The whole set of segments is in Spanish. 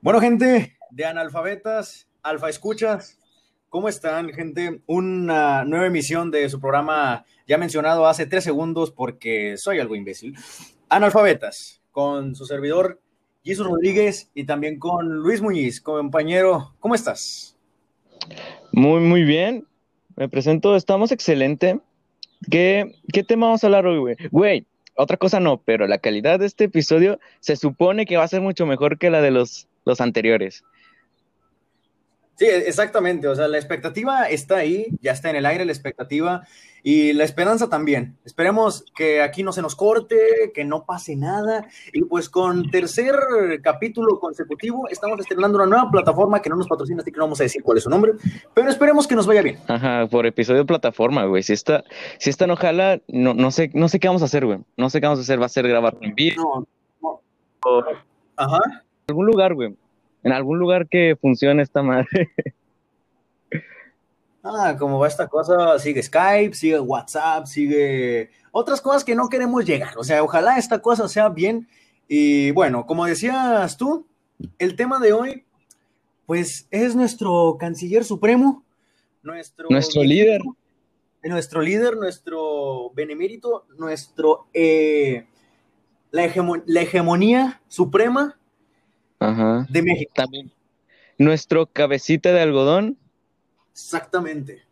Bueno, gente de analfabetas, alfa escuchas, ¿cómo están, gente? Una nueva emisión de su programa ya mencionado hace tres segundos porque soy algo imbécil. Analfabetas, con su servidor Jesús Rodríguez y también con Luis Muñiz, compañero. ¿Cómo estás? Muy, muy bien. Me presento, estamos excelente. ¿Qué, qué tema vamos a hablar hoy, güey? Güey, otra cosa no, pero la calidad de este episodio se supone que va a ser mucho mejor que la de los, los anteriores. Sí, exactamente. O sea, la expectativa está ahí, ya está en el aire la expectativa y la esperanza también. Esperemos que aquí no se nos corte, que no pase nada. Y pues con tercer capítulo consecutivo estamos estrenando una nueva plataforma que no nos patrocina, así que no vamos a decir cuál es su nombre, pero esperemos que nos vaya bien. Ajá, por episodio plataforma, güey. Si esta, si esta no jala, no, no, sé, no sé qué vamos a hacer, güey. No sé qué vamos a hacer. Va a ser grabar en vivo. No, no. Ajá. En algún lugar, güey en algún lugar que funcione esta madre. Ah, como va esta cosa, sigue Skype, sigue WhatsApp, sigue otras cosas que no queremos llegar. O sea, ojalá esta cosa sea bien. Y bueno, como decías tú, el tema de hoy, pues es nuestro canciller supremo, nuestro, nuestro líder. Nuestro líder, nuestro benemérito, nuestro eh, la, la hegemonía suprema de México. También. Nuestro cabecita de algodón. Exactamente.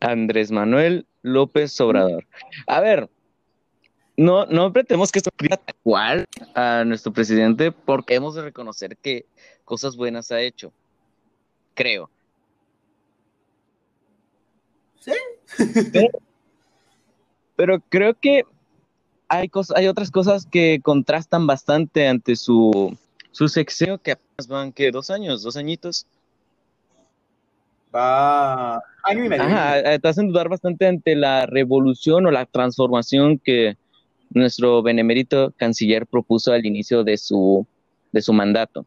Andrés Manuel López Obrador. A ver, no, no pretendemos que esto sea igual a nuestro presidente porque hemos de reconocer que cosas buenas ha hecho. Creo. Sí. pero, creo que hay, cosas, hay otras cosas que contrastan bastante ante su su sexenio que apenas van, que ¿Dos años? ¿Dos añitos? Va año y medio. Ajá, te hacen dudar bastante ante la revolución o la transformación que nuestro benemérito canciller propuso al inicio de su, de su mandato.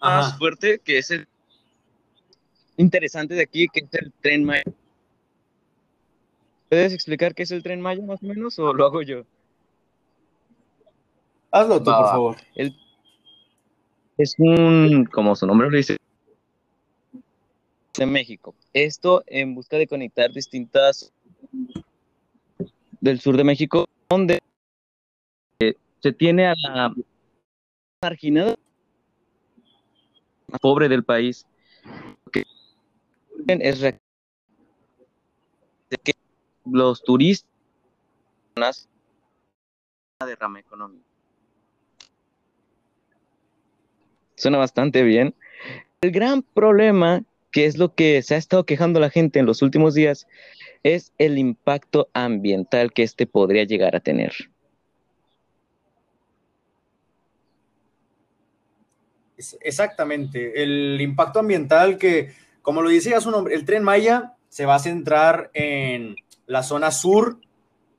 Más fuerte que es el interesante de aquí, que es el tren Maya. ¿Puedes explicar qué es el tren Maya más o menos o lo hago yo? Hazlo tú, por favor. es un, como su nombre lo dice, de México. Esto en busca de conectar distintas del sur de México, donde se tiene a la marginada más pobre del país, que es que los turistas derrama económica. Suena bastante bien. El gran problema, que es lo que se ha estado quejando la gente en los últimos días, es el impacto ambiental que este podría llegar a tener. Exactamente, el impacto ambiental que, como lo decía su nombre, el tren Maya se va a centrar en la zona sur,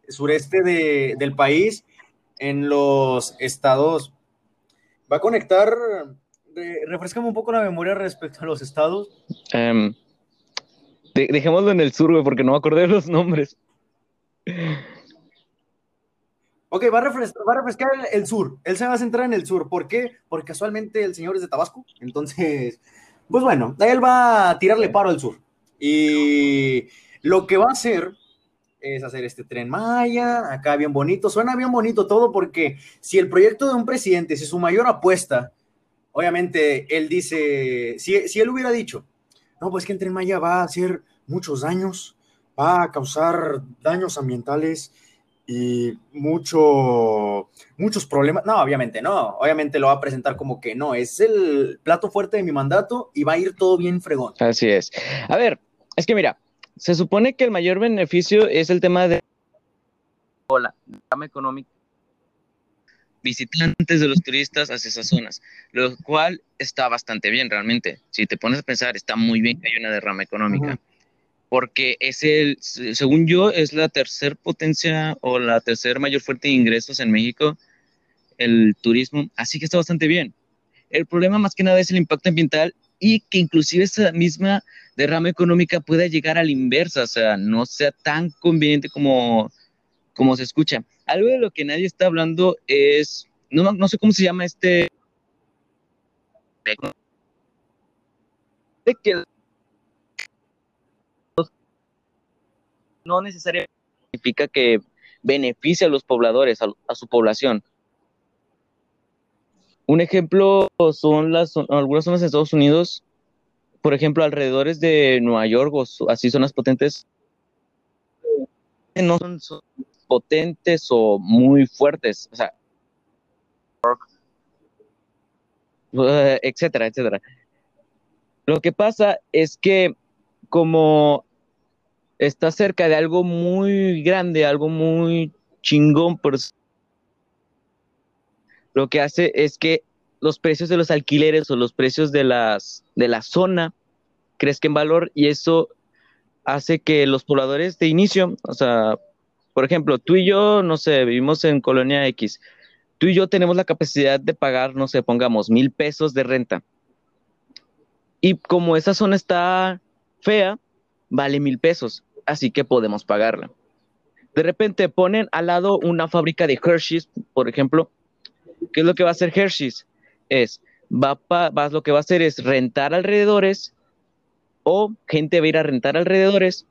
sureste del país, en los estados, va a conectar refrescame un poco la memoria respecto a los estados. Um, dejémoslo en el sur, güey, porque no me acordé de los nombres. Ok, va a, refrescar, el, sur. Él se va a centrar en el sur. ¿Por qué? Porque casualmente el señor es de Tabasco. Entonces, pues bueno, él va a tirarle paro al sur. Y lo que va a hacer es hacer este tren Maya, acá bien bonito. Suena bien bonito todo porque si el proyecto de un presidente, si su mayor apuesta obviamente él dice, si, si él hubiera dicho, no, pues que Tren Maya va a hacer muchos daños, va a causar daños ambientales y mucho, muchos problemas. No, obviamente no, obviamente lo va a presentar como que no, es el plato fuerte de mi mandato y va a ir todo bien fregón. Así es. A ver, es que mira, se supone que el mayor beneficio es el tema de la rama económica visitantes de los turistas hacia esas zonas, lo cual está bastante bien realmente. Si te pones a pensar, está muy bien que haya una derrama económica, porque es el, según yo, es la tercera potencia o la tercera mayor fuente de ingresos en México, el turismo, así que está bastante bien. El problema más que nada es el impacto ambiental y que inclusive esa misma derrama económica pueda llegar a la inversa, o sea, no sea tan conveniente como, como se escucha. Algo de lo que nadie está hablando es, no, no sé cómo se llama este... De que no necesariamente significa que beneficia a los pobladores, a, su población. Un ejemplo son las algunas zonas de Estados Unidos, por ejemplo, alrededores de Nueva York o así zonas potentes, no son, potentes o muy fuertes, o sea, etcétera, etcétera. Lo que pasa es que como está cerca de algo muy grande, algo muy chingón, por lo que hace es que los precios de los alquileres o los precios de las de la zona crezcan en valor y eso hace que los pobladores de inicio, o sea, por ejemplo, tú y yo, no sé, vivimos en Colonia X, tú y yo tenemos la capacidad de pagar, no sé, pongamos mil pesos de renta. Y como esa zona está fea, vale mil pesos así que podemos pagarla. De repente ponen al lado una fábrica de Hershey's, por ejemplo. ¿Qué es lo que va a hacer Hershey's? Es, va, va lo que va a hacer es rentar alrededores o gente va a ir a rentar alrededores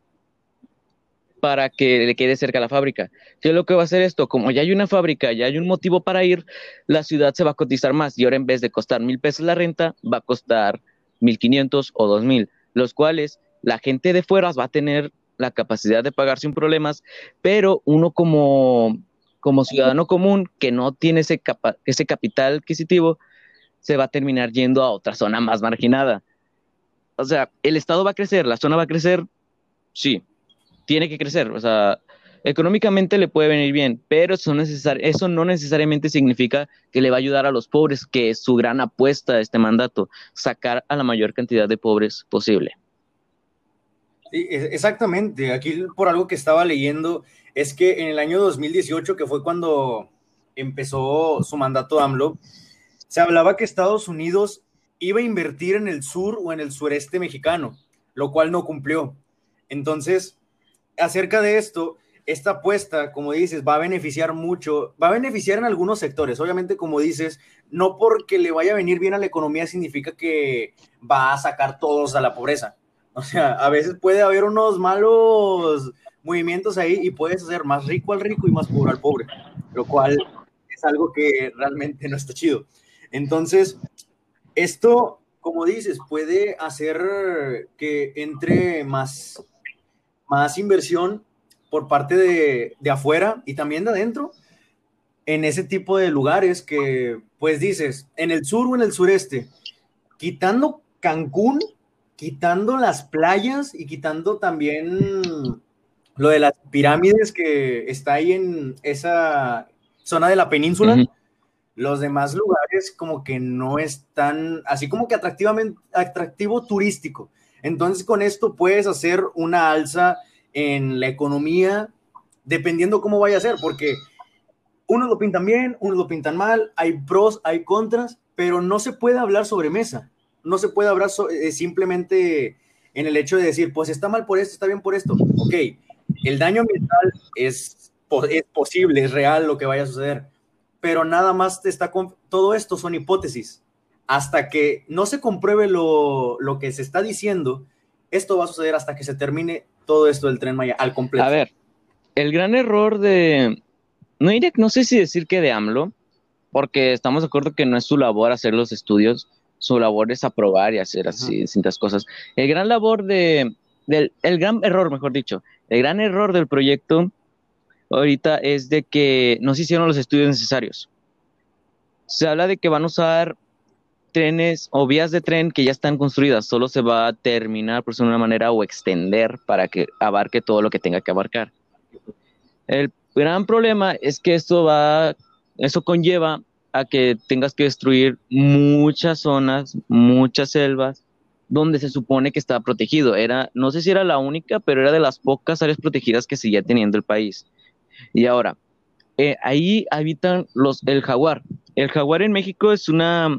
para que le quede cerca la fábrica. ¿Qué es lo que va a hacer esto? Como ya hay una fábrica, ya hay un motivo para ir, la ciudad se va a cotizar más y ahora en vez de costar mil pesos la renta, va a costar mil quinientos o dos mil, los cuales la gente de fuera va a tener la capacidad de pagar sin problemas, pero uno como, como ciudadano común que no tiene ese, ese capital adquisitivo, se va a terminar yendo a otra zona más marginada. O sea, el Estado va a crecer, la zona va a crecer, sí, tiene que crecer. O sea, económicamente le puede venir bien, pero eso, no necesariamente significa que le va a ayudar a los pobres, que es su gran apuesta de este mandato, sacar a la mayor cantidad de pobres posible. Exactamente, aquí por algo que estaba leyendo es que en el año 2018, que fue cuando empezó su mandato AMLO, se hablaba que Estados Unidos iba a invertir en el sur o en el sureste mexicano, lo cual no cumplió. Entonces, acerca de esto, esta apuesta, como dices, va a beneficiar mucho, va a beneficiar en algunos sectores. Obviamente, como dices, no porque le vaya a venir bien a la economía significa que va a sacar todos a la pobreza. O sea, a veces puede haber unos malos movimientos ahí y puedes hacer más rico al rico y más pobre al pobre, lo cual es algo que realmente no está chido. Entonces, esto, como dices, puede hacer que entre más, más inversión por parte de, de afuera y también de adentro en ese tipo de lugares que, pues dices, en el sur o en el sureste, quitando Cancún, quitando las playas y quitando también lo de las pirámides que está ahí en esa zona de la península, los demás lugares como que no están, así como que atractivamente, atractivo turístico. Entonces con esto puedes hacer una alza en la economía, dependiendo cómo vaya a ser, porque unos lo pintan bien, unos lo pintan mal, hay pros, hay contras, pero no se puede hablar sobre mesa no se puede hablar eh, simplemente en el hecho de decir, pues está mal por esto, está bien por esto. Ok, el daño ambiental es, es posible, es real lo que vaya a suceder, pero nada más te está todo esto son hipótesis. Hasta que no se compruebe lo, lo que se está diciendo, esto va a suceder hasta que se termine todo esto del tren Maya al completo. A ver, el gran error de, no, no sé si decir que de AMLO, porque estamos de acuerdo que no es su labor hacer los estudios, su labor es aprobar y hacer así distintas cosas. El gran labor de, del, el gran error, mejor dicho, el gran error del proyecto ahorita es de que no se hicieron los estudios necesarios. Se habla de que van a usar trenes o vías de tren que ya están construidas, solo se va a terminar por una manera o extender para que abarque todo lo que tenga que abarcar. El gran problema es que esto va, eso conlleva a que tengas que destruir muchas zonas, muchas selvas, donde se supone que estaba protegido. Era, no sé si era la única, pero era de las pocas áreas protegidas que seguía teniendo el país. Y ahora, eh, ahí habitan los, el jaguar. El jaguar en México es una,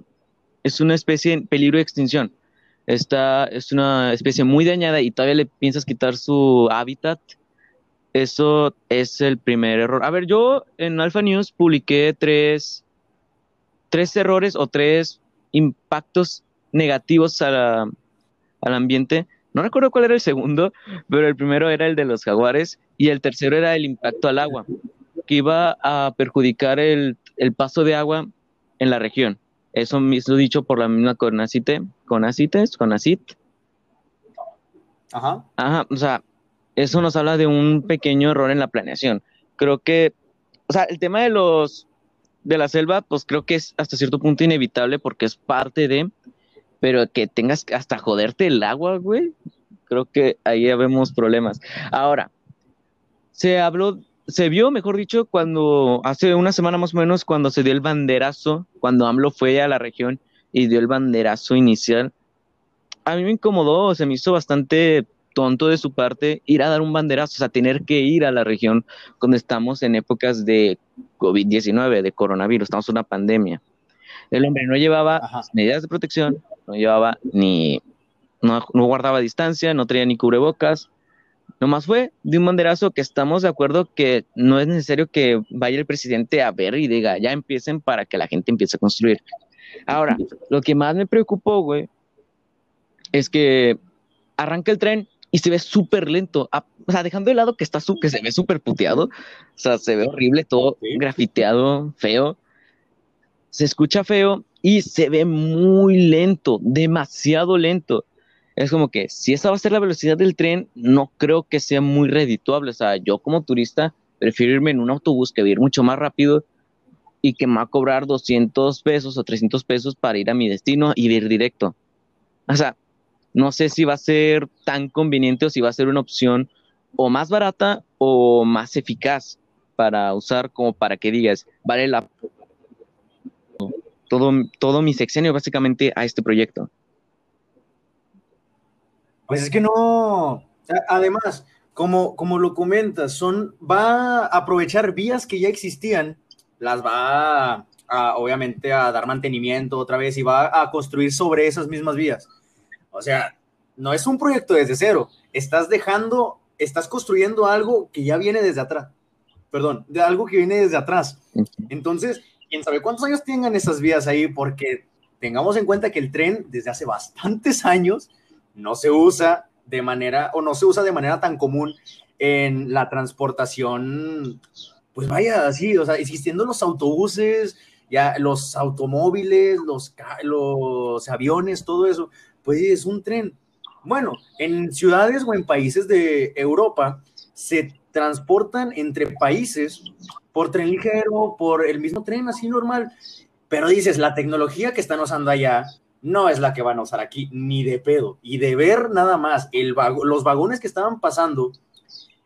es una especie en peligro de extinción. Esta es una especie muy dañada y todavía le piensas quitar su hábitat. Eso es el primer error. A ver, yo en Alpha News publiqué tres, tres errores o tres impactos negativos al ambiente. No recuerdo cuál era el segundo, pero el primero era el de los jaguares y el tercero era el impacto al agua, que iba a perjudicar el, paso de agua en la región. Eso mismo dicho por la misma Conacite, Conacites, Conacit. Ajá. Ajá, o sea, eso nos habla de un pequeño error en la planeación. Creo que, o sea, el tema de los de la selva, pues creo que es hasta cierto punto inevitable porque es parte de, pero que tengas hasta joderte el agua, güey, creo que ahí ya vemos problemas. Ahora, se habló, se vio, mejor dicho, cuando hace una semana más o menos, cuando se dio el banderazo, cuando AMLO fue a la región y dio el banderazo inicial. A mí me incomodó, se me hizo bastante tonto de su parte ir a dar un banderazo, o sea, tener que ir a la región cuando estamos en épocas de COVID-19, de coronavirus, estamos en una pandemia. El hombre no llevaba medidas de protección, no llevaba ni, no, guardaba distancia, no traía ni cubrebocas, nomás fue de un banderazo que estamos de acuerdo que no es necesario que vaya el presidente a ver y diga, ya empiecen para que la gente empiece a construir. Ahora, lo que más me preocupó, güey, es que arranca el tren y se ve súper lento. Ah, o sea, dejando de lado que está que se ve súper puteado, o sea, se ve horrible, todo grafiteado, feo. Se escucha feo y se ve muy lento, demasiado lento. Es como que si esa va a ser la velocidad del tren, no creo que sea muy redituable. O sea, yo como turista prefiero irme en un autobús que ir mucho más rápido y que me va a cobrar 200 pesos o 300 pesos para ir a mi destino y ir directo. O sea, no sé si va a ser tan conveniente o si va a ser una opción o más barata o más eficaz para usar como para que digas, vale la todo, todo mi sexenio básicamente a este proyecto. Pues es que no, además, como, como lo comentas, son, va a aprovechar vías que ya existían, las va a, obviamente a dar mantenimiento otra vez y va a construir sobre esas mismas vías. O sea, no es un proyecto desde cero. Estás dejando, estás construyendo algo que ya viene desde atrás. Perdón, de algo que viene desde atrás. Entonces, quién sabe cuántos años tengan esas vías ahí, porque tengamos en cuenta que el tren desde hace bastantes años no se usa de manera, o no se usa de manera tan común en la transportación, pues vaya, así, o sea, existiendo los autobuses, ya los automóviles, los, los aviones, todo eso, pues es un tren. Bueno, en ciudades o en países de Europa se transportan entre países por tren ligero, por el mismo tren así normal. Pero dices, la tecnología que están usando allá no es la que van a usar aquí, ni de pedo. Y de ver nada más el los vagones que estaban pasando,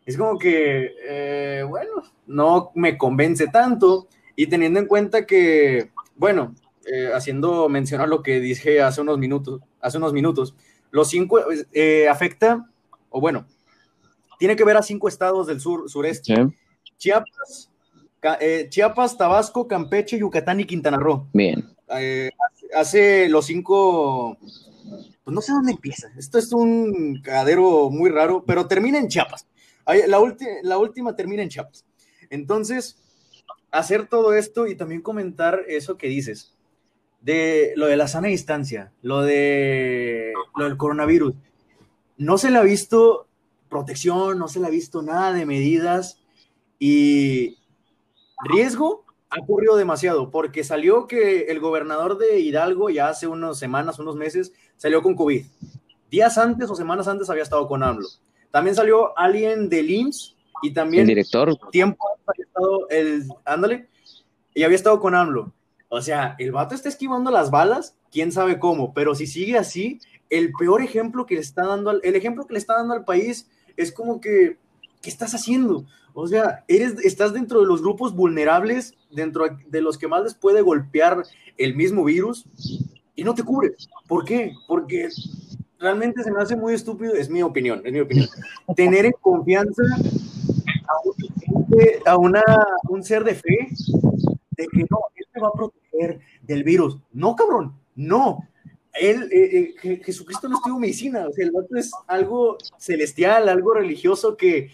es como que, eh, bueno, no me convence tanto. Y teniendo en cuenta que, bueno, eh, haciendo mención a lo que dije hace unos minutos, hace unos minutos, los cinco eh, afecta, o bueno, tiene que ver a cinco estados del sur, sureste. Chiapas, eh, Chiapas, Tabasco, Campeche, Yucatán y Quintana Roo. Bien. Hace los cinco, pues no sé dónde empieza. Esto es un cadero muy raro, pero termina en Chiapas. La, la última termina en Chiapas. Entonces, hacer todo esto y también comentar eso que dices de lo de la sana distancia, lo de lo del coronavirus. No se le ha visto protección, no se le ha visto nada de medidas y riesgo ha ocurrido demasiado porque salió que el gobernador de Hidalgo ya hace unas semanas, unos meses, salió con COVID. Días antes o semanas antes había estado con AMLO. También salió alguien del IMSS y también... El director. Tiempo había estado, el, ándale, y había estado con AMLO. O sea, el vato está esquivando las balas, quién sabe cómo, pero si sigue así, el peor ejemplo que le está dando, al, el ejemplo que le está dando al país es como que, ¿qué estás haciendo? O sea, eres, estás dentro de los grupos vulnerables, dentro de los que más les puede golpear el mismo virus y no te cubres. ¿Por qué? Porque realmente se me hace muy estúpido, es mi opinión, es mi opinión. Tener en confianza a, un, a un ser de fe de que no, él te va a proteger del virus. No, cabrón, no. Él, eh, eh, Jesucristo no estuvo medicina, o sea, el vato es algo celestial, algo religioso que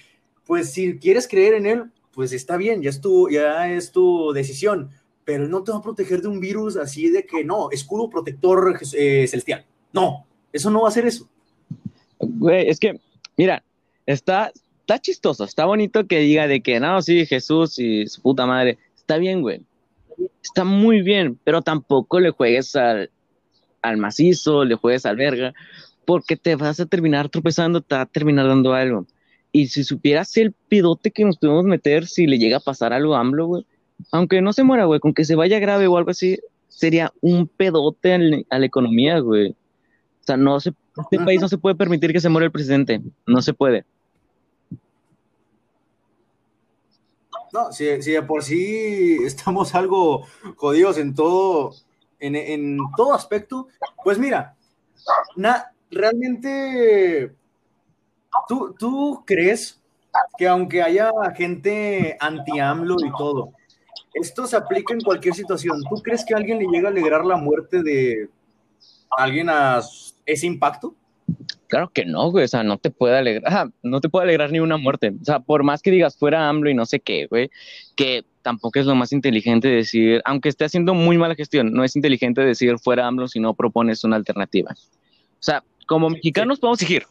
pues si quieres creer en él, pues está bien, ya es tu, ya es tu decisión, pero no te va a proteger de un virus así de que no, escudo protector eh, celestial. No, eso no va a ser eso. Güey, es que, mira, está, está chistoso, está bonito que diga de que no, sí, Jesús y su puta madre, está bien, güey. Está muy bien, pero tampoco le juegues al, al macizo, le juegues al verga, porque te vas a terminar tropezando, te va a terminar dando algo. Y si supieras el pidote que nos podemos meter si le llega a pasar algo a AMLO, güey, aunque no se muera, güey, con que se vaya grave o algo así, sería un pedote a la economía, güey. O sea, no se, este país no se puede permitir que se muera el presidente, no se puede. No, si, de por sí estamos algo jodidos en todo, en, todo aspecto, pues mira, realmente ¿Tú, ¿Tú crees que aunque haya gente anti-AMLO y todo, esto se aplica en cualquier situación? ¿Tú crees que alguien le llega a alegrar la muerte de alguien a ese impacto? Claro que no, güey, o sea, no te puede alegrar, no te puede alegrar ni una muerte. O sea, por más que digas fuera AMLO y no sé qué, güey, que tampoco es lo más inteligente decir, aunque esté haciendo muy mala gestión, no es inteligente decir fuera AMLO si no propones una alternativa. O sea, como mexicanos podemos exigir,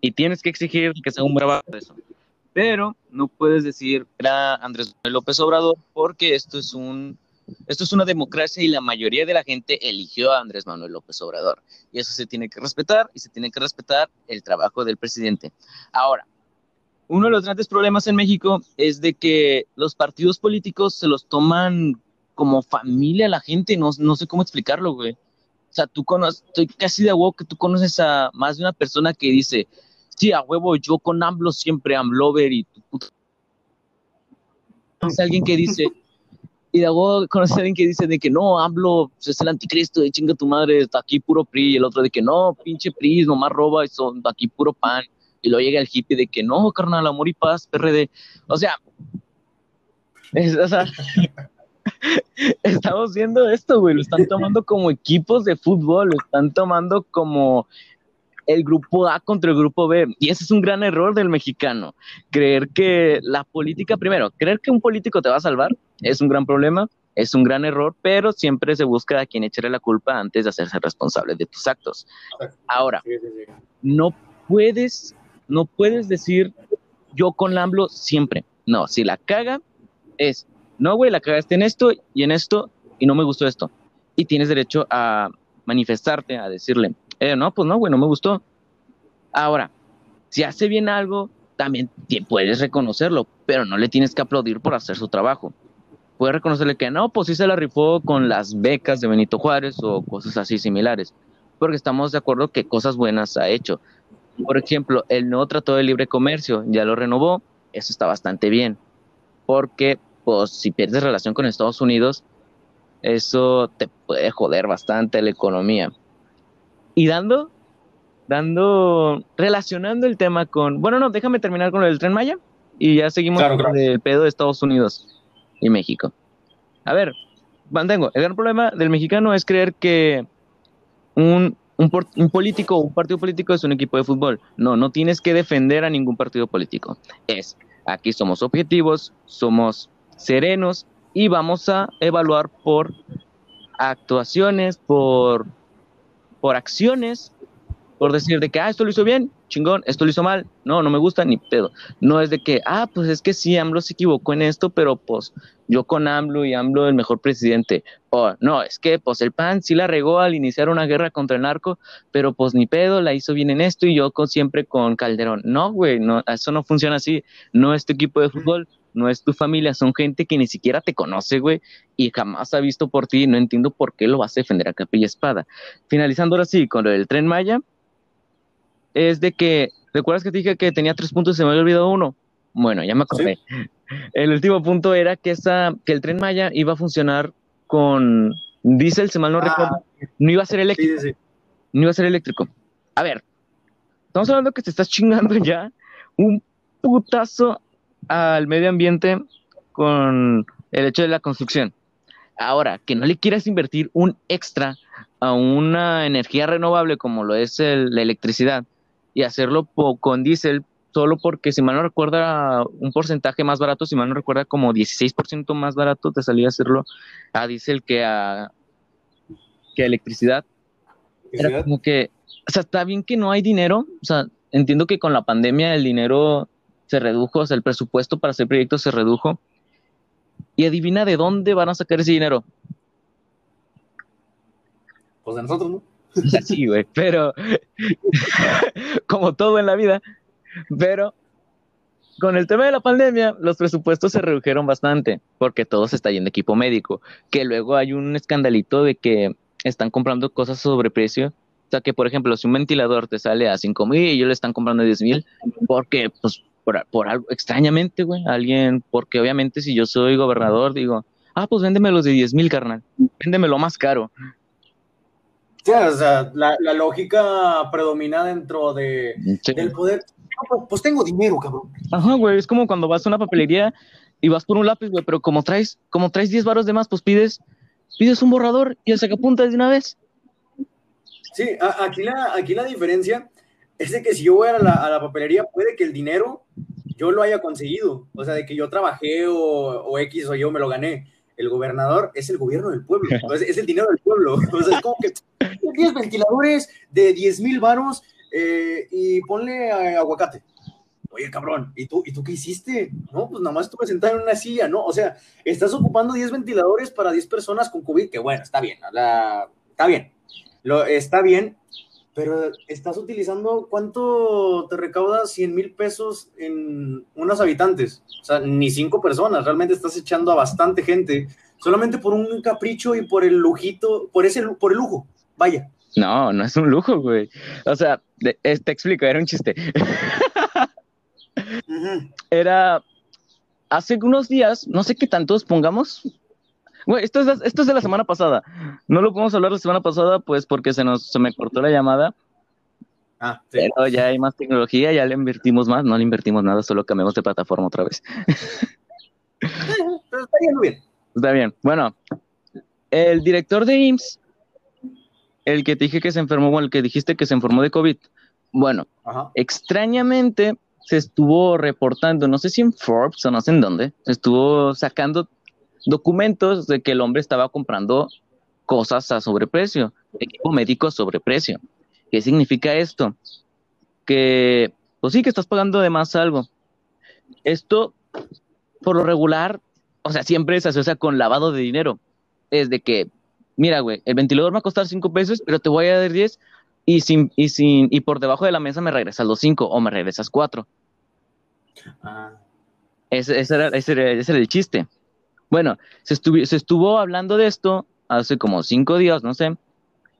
y tienes que exigir que sea un bravo eso. Pero no puedes decir era Andrés López Obrador porque esto es un esto es una democracia y la mayoría de la gente eligió a Andrés Manuel López Obrador. Y eso se tiene que respetar y se tiene que respetar el trabajo del presidente. Ahora, uno de los grandes problemas en México es de que los partidos políticos se los toman como familia a la gente. No, no sé cómo explicarlo, güey. O sea, tú conoces, estoy casi de agua que tú conoces a más de una persona que dice, sí, a huevo, yo con AMLO siempre AMLover y tu puta. Conoce alguien que dice, y luego conoce a alguien que dice de que no, AMLO es el anticristo, de chinga tu madre, está aquí puro PRI, y el otro de que no, pinche PRI, nomás roba y son aquí puro pan. Y luego llega el hippie de que no, carnal, amor y paz, PRD. O sea, o sea estamos viendo esto, güey, lo están tomando como equipos de fútbol, lo están tomando como el grupo A contra el grupo B. Y ese es un gran error del mexicano. Creer que la política, primero, creer que un político te va a salvar es un gran problema, es un gran error, pero siempre se busca a quien echarle la culpa antes de hacerse responsable de tus actos. Ahora, no puedes, no puedes decir yo con Lamblo siempre. No, si la caga es, no, güey, la cagaste en esto y en esto y no me gustó esto. Y tienes derecho a manifestarte, a decirle, eh, no, pues no, güey, no me gustó. Ahora, si hace bien algo, también puedes reconocerlo, pero no le tienes que aplaudir por hacer su trabajo. Puedes reconocerle que no, pues sí se la rifó con las becas de Benito Juárez o cosas así similares, porque estamos de acuerdo que cosas buenas ha hecho. Por ejemplo, el nuevo Tratado de Libre Comercio ya lo renovó, eso está bastante bien, porque pues si pierdes relación con Estados Unidos, eso te puede joder bastante la economía y dando, dando, relacionando el tema con, bueno, no, déjame terminar con el tren Maya y ya seguimos con el pedo de Estados Unidos y México. A ver, mantengo, el gran problema del mexicano es creer que un, un, un político o un partido político es un equipo de fútbol. No, no tienes que defender a ningún partido político. Es, aquí somos objetivos, somos serenos y vamos a evaluar por actuaciones, por por acciones, por decir de que, ah, esto lo hizo bien, chingón, esto lo hizo mal, no, no me gusta ni pedo. No es de que, ah, pues es que sí, AMLO se equivocó en esto, pero pues yo con AMLO y AMLO el mejor presidente. O no, es que pues el PAN sí la regó al iniciar una guerra contra el narco, pero pues ni pedo, la hizo bien en esto y yo con, siempre con Calderón. No, güey, no, eso no funciona así. No es tu equipo de fútbol, no es tu familia, son gente que ni siquiera te conoce, güey, y jamás ha visto por ti, no entiendo por qué lo vas a defender a capa y espada. Finalizando ahora sí con lo del tren Maya, es de que, ¿recuerdas que te dije que tenía tres puntos y se me había olvidado uno? Bueno, ya me acordé. El último punto era que, esa, que el tren Maya iba a funcionar con diésel, si mal no ah, recuerdo, no iba a ser eléctrico. no iba a ser eléctrico. A ver, estamos hablando que te estás chingando ya un putazo al medio ambiente con el hecho de la construcción. Ahora, que no le quieras invertir un extra a una energía renovable como lo es la electricidad y hacerlo con diésel, solo porque, si mal no recuerda, un porcentaje más barato, si mal no recuerda, como 16% más barato te salía hacerlo a diésel que a, que electricidad. Era como que, o sea, está bien que no hay dinero, o sea, entiendo que con la pandemia el dinero se redujo, o sea, el presupuesto para hacer proyectos se redujo. Y adivina de dónde van a sacar ese dinero. Pues de nosotros, ¿no? Sí, güey, pero como todo en la vida, pero con el tema de la pandemia, los presupuestos se redujeron bastante porque todo se está yendo equipo médico, que luego hay un escandalito de que están comprando cosas sobre precio. O sea, que por ejemplo, si un ventilador te sale a 5 mil y ellos le están comprando a 10 mil, porque, pues, por, por, algo, extrañamente, güey, alguien, porque obviamente si yo soy gobernador, digo, ah, pues véndeme de 10 mil, carnal, véndemelo más caro. Sí, o sea, la, la lógica predomina dentro de, del poder. Pues, pues, tengo dinero, cabrón. Ajá, güey, es como cuando vas a una papelería y vas por un lápiz, güey, pero como traes, como traes 10 varos de más, pues pides pides un borrador y el sacapuntas de una vez. Sí, aquí la, aquí la diferencia es de que si yo voy a la, papelería, puede que el dinero yo lo haya conseguido, o sea, de que yo trabajé o, o X o yo me lo gané. El gobernador es el gobierno del pueblo, es, el dinero del pueblo. O es como que 10 ventiladores de 10 mil varos eh, y ponle aguacate oye, cabrón, ¿y tú, ¿y tú qué hiciste? No, pues nada más estuve sentado en una silla, ¿no? O sea, estás ocupando 10 ventiladores para 10 personas con COVID, que bueno, está bien, está bien, lo, está bien, pero estás utilizando, ¿cuánto te recauda 100 mil pesos en unos habitantes? O sea, ni cinco personas, realmente estás echando a bastante gente, solamente por un capricho y por el lujito, por ese, por el lujo, vaya. No, no es un lujo, güey. O sea, te explico, era un chiste. Era hace unos días, no sé qué tantos pongamos. Güey, esto es, esto es de la semana pasada. No lo podemos hablar la semana pasada, pues porque se nos se me cortó la llamada. Ah, Pero ya hay más tecnología, ya le invertimos más, no le invertimos nada, solo cambiamos de plataforma otra vez. Pero está bien, bien. Está bien. Bueno, el director de IMSS, el que te dije que se enfermó, o el que dijiste que se enfermó de COVID, bueno, extrañamente se estuvo reportando, no sé si en Forbes o no sé en dónde, se estuvo sacando documentos de que el hombre estaba comprando cosas a sobreprecio, equipo médico a sobreprecio. ¿Qué significa esto? Que, pues sí, que estás pagando de más algo. Esto, por lo regular, o sea, siempre se asocia con lavado de dinero. Es de que, mira, güey, el ventilador me va a costar 5 pesos, pero te voy a dar 10 y, sin, y, sin, y por debajo de la mesa me regresas los 5 o me regresas 4. Ah. Ese, era, el chiste. Bueno, se, se estuvo hablando de esto hace como cinco días, no sé.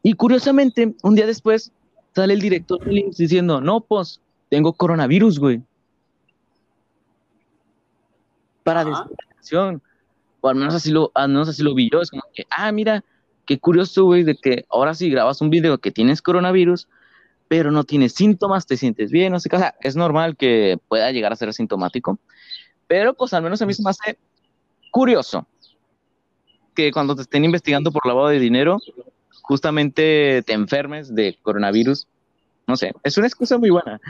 Y curiosamente, un día después, sale el director del IMSS diciendo, no, pues, tengo coronavirus, güey. Para desesperación. O al menos así lo, al menos así lo vi yo. Es como que, ah, mira, qué curioso, güey, de que ahora sí grabas un video que tienes coronavirus, pero no tienes síntomas, te sientes bien, no sé qué, o sea, es normal que pueda llegar a ser asintomático, pero pues al menos a mí se me hace curioso que cuando te estén investigando por lavado de dinero, justamente te enfermes de coronavirus. No sé, es una excusa muy buena.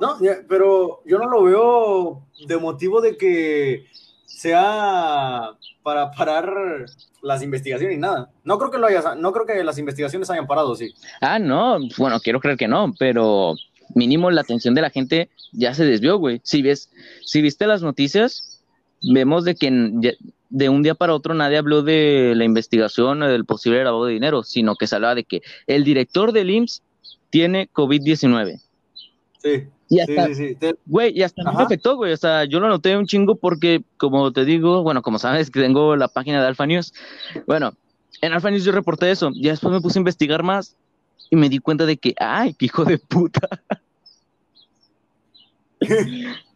No, pero yo no lo veo de motivo de que sea para parar las investigaciones y nada. No creo que lo haya, no creo que las investigaciones hayan parado, sí. Ah, no, bueno, quiero creer que no, pero mínimo la atención de la gente ya se desvió, güey. Si ves, si viste las noticias, vemos de que de un día para otro nadie habló de la investigación o del posible lavado de dinero, sino que se hablaba de que el director del IMSS tiene COVID-19. Sí. Y hasta, güey, y hasta me afectó, güey. O sea, yo lo noté un chingo porque, como te digo, bueno, como sabes que tengo la página de Alfa News. Bueno, en Alfa News yo reporté eso. Ya después me puse a investigar más y me di cuenta de que, ay, qué hijo de puta.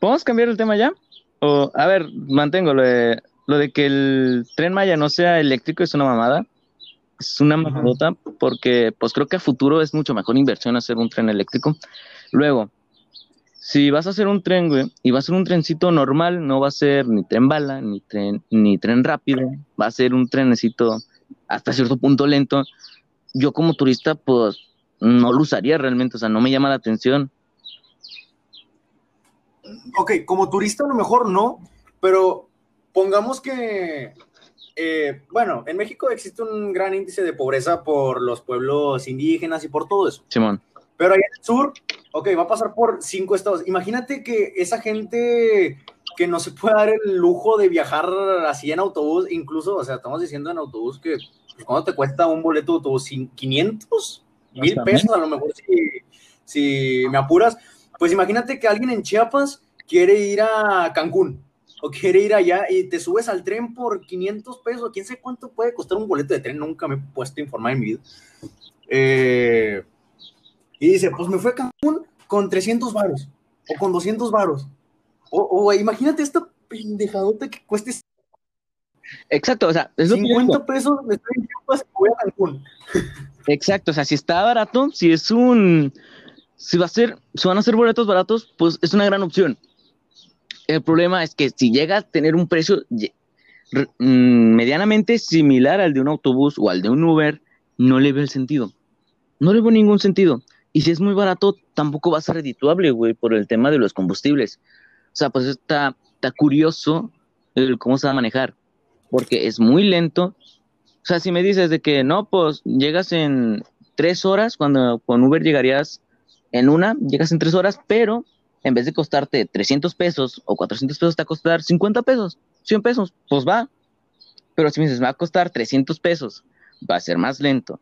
¿podemos cambiar el tema ya? O, a ver, mantengo lo de, lo de que el tren Maya no sea eléctrico, es una mamada es una mamadota porque pues creo que a futuro es mucho mejor inversión hacer un tren eléctrico. Luego, si vas a hacer un tren, güey, y va a ser un trencito normal, no va a ser ni tren bala, ni tren, ni tren rápido, va a ser un trenecito hasta cierto punto lento, yo como turista, pues no lo usaría realmente, o sea, no me llama la atención. Ok, como turista a lo mejor no, pero pongamos que, eh, bueno, en México existe un gran índice de pobreza por los pueblos indígenas y por todo eso. Simón. Pero allá en el sur, ok, va a pasar por cinco estados. Imagínate que esa gente que no se puede dar el lujo de viajar así en autobús, incluso, o sea, estamos diciendo en autobús que, pues, ¿cuánto te cuesta un boleto de autobús? ¿500? ¿Mil pesos? A lo mejor si, si me apuras. Pues imagínate que alguien en Chiapas quiere ir a Cancún o quiere ir allá y te subes al tren por 500 pesos. ¿Quién sabe cuánto puede costar un boleto de tren? Nunca me he puesto a informar en mi vida. Eh, y dice, pues me fue a Cancún con 300 varos o con 200 varos. O, imagínate esta pendejadota que cueste Exacto, o sea, es 50 pesos me estoy en voy a Cancún. Exacto, o sea, si está barato, si es un si va a ser, si van a ser boletos baratos, pues es una gran opción. El problema es que si llega a tener un precio mm, medianamente similar al de un autobús o al de un Uber, no le veo el sentido. No le veo ningún sentido. Y si es muy barato, tampoco va a ser redituable, güey, por el tema de los combustibles. O sea, pues está, está curioso el cómo se va a manejar, porque es muy lento. O sea, si me dices de que no, pues llegas en tres horas, cuando con Uber llegarías en una, llegas en tres horas, pero en vez de costarte 300 pesos o 400 pesos, te va a costar 50 pesos, 100 pesos, pues va. Pero si me dices, me va a costar 300 pesos, va a ser más lento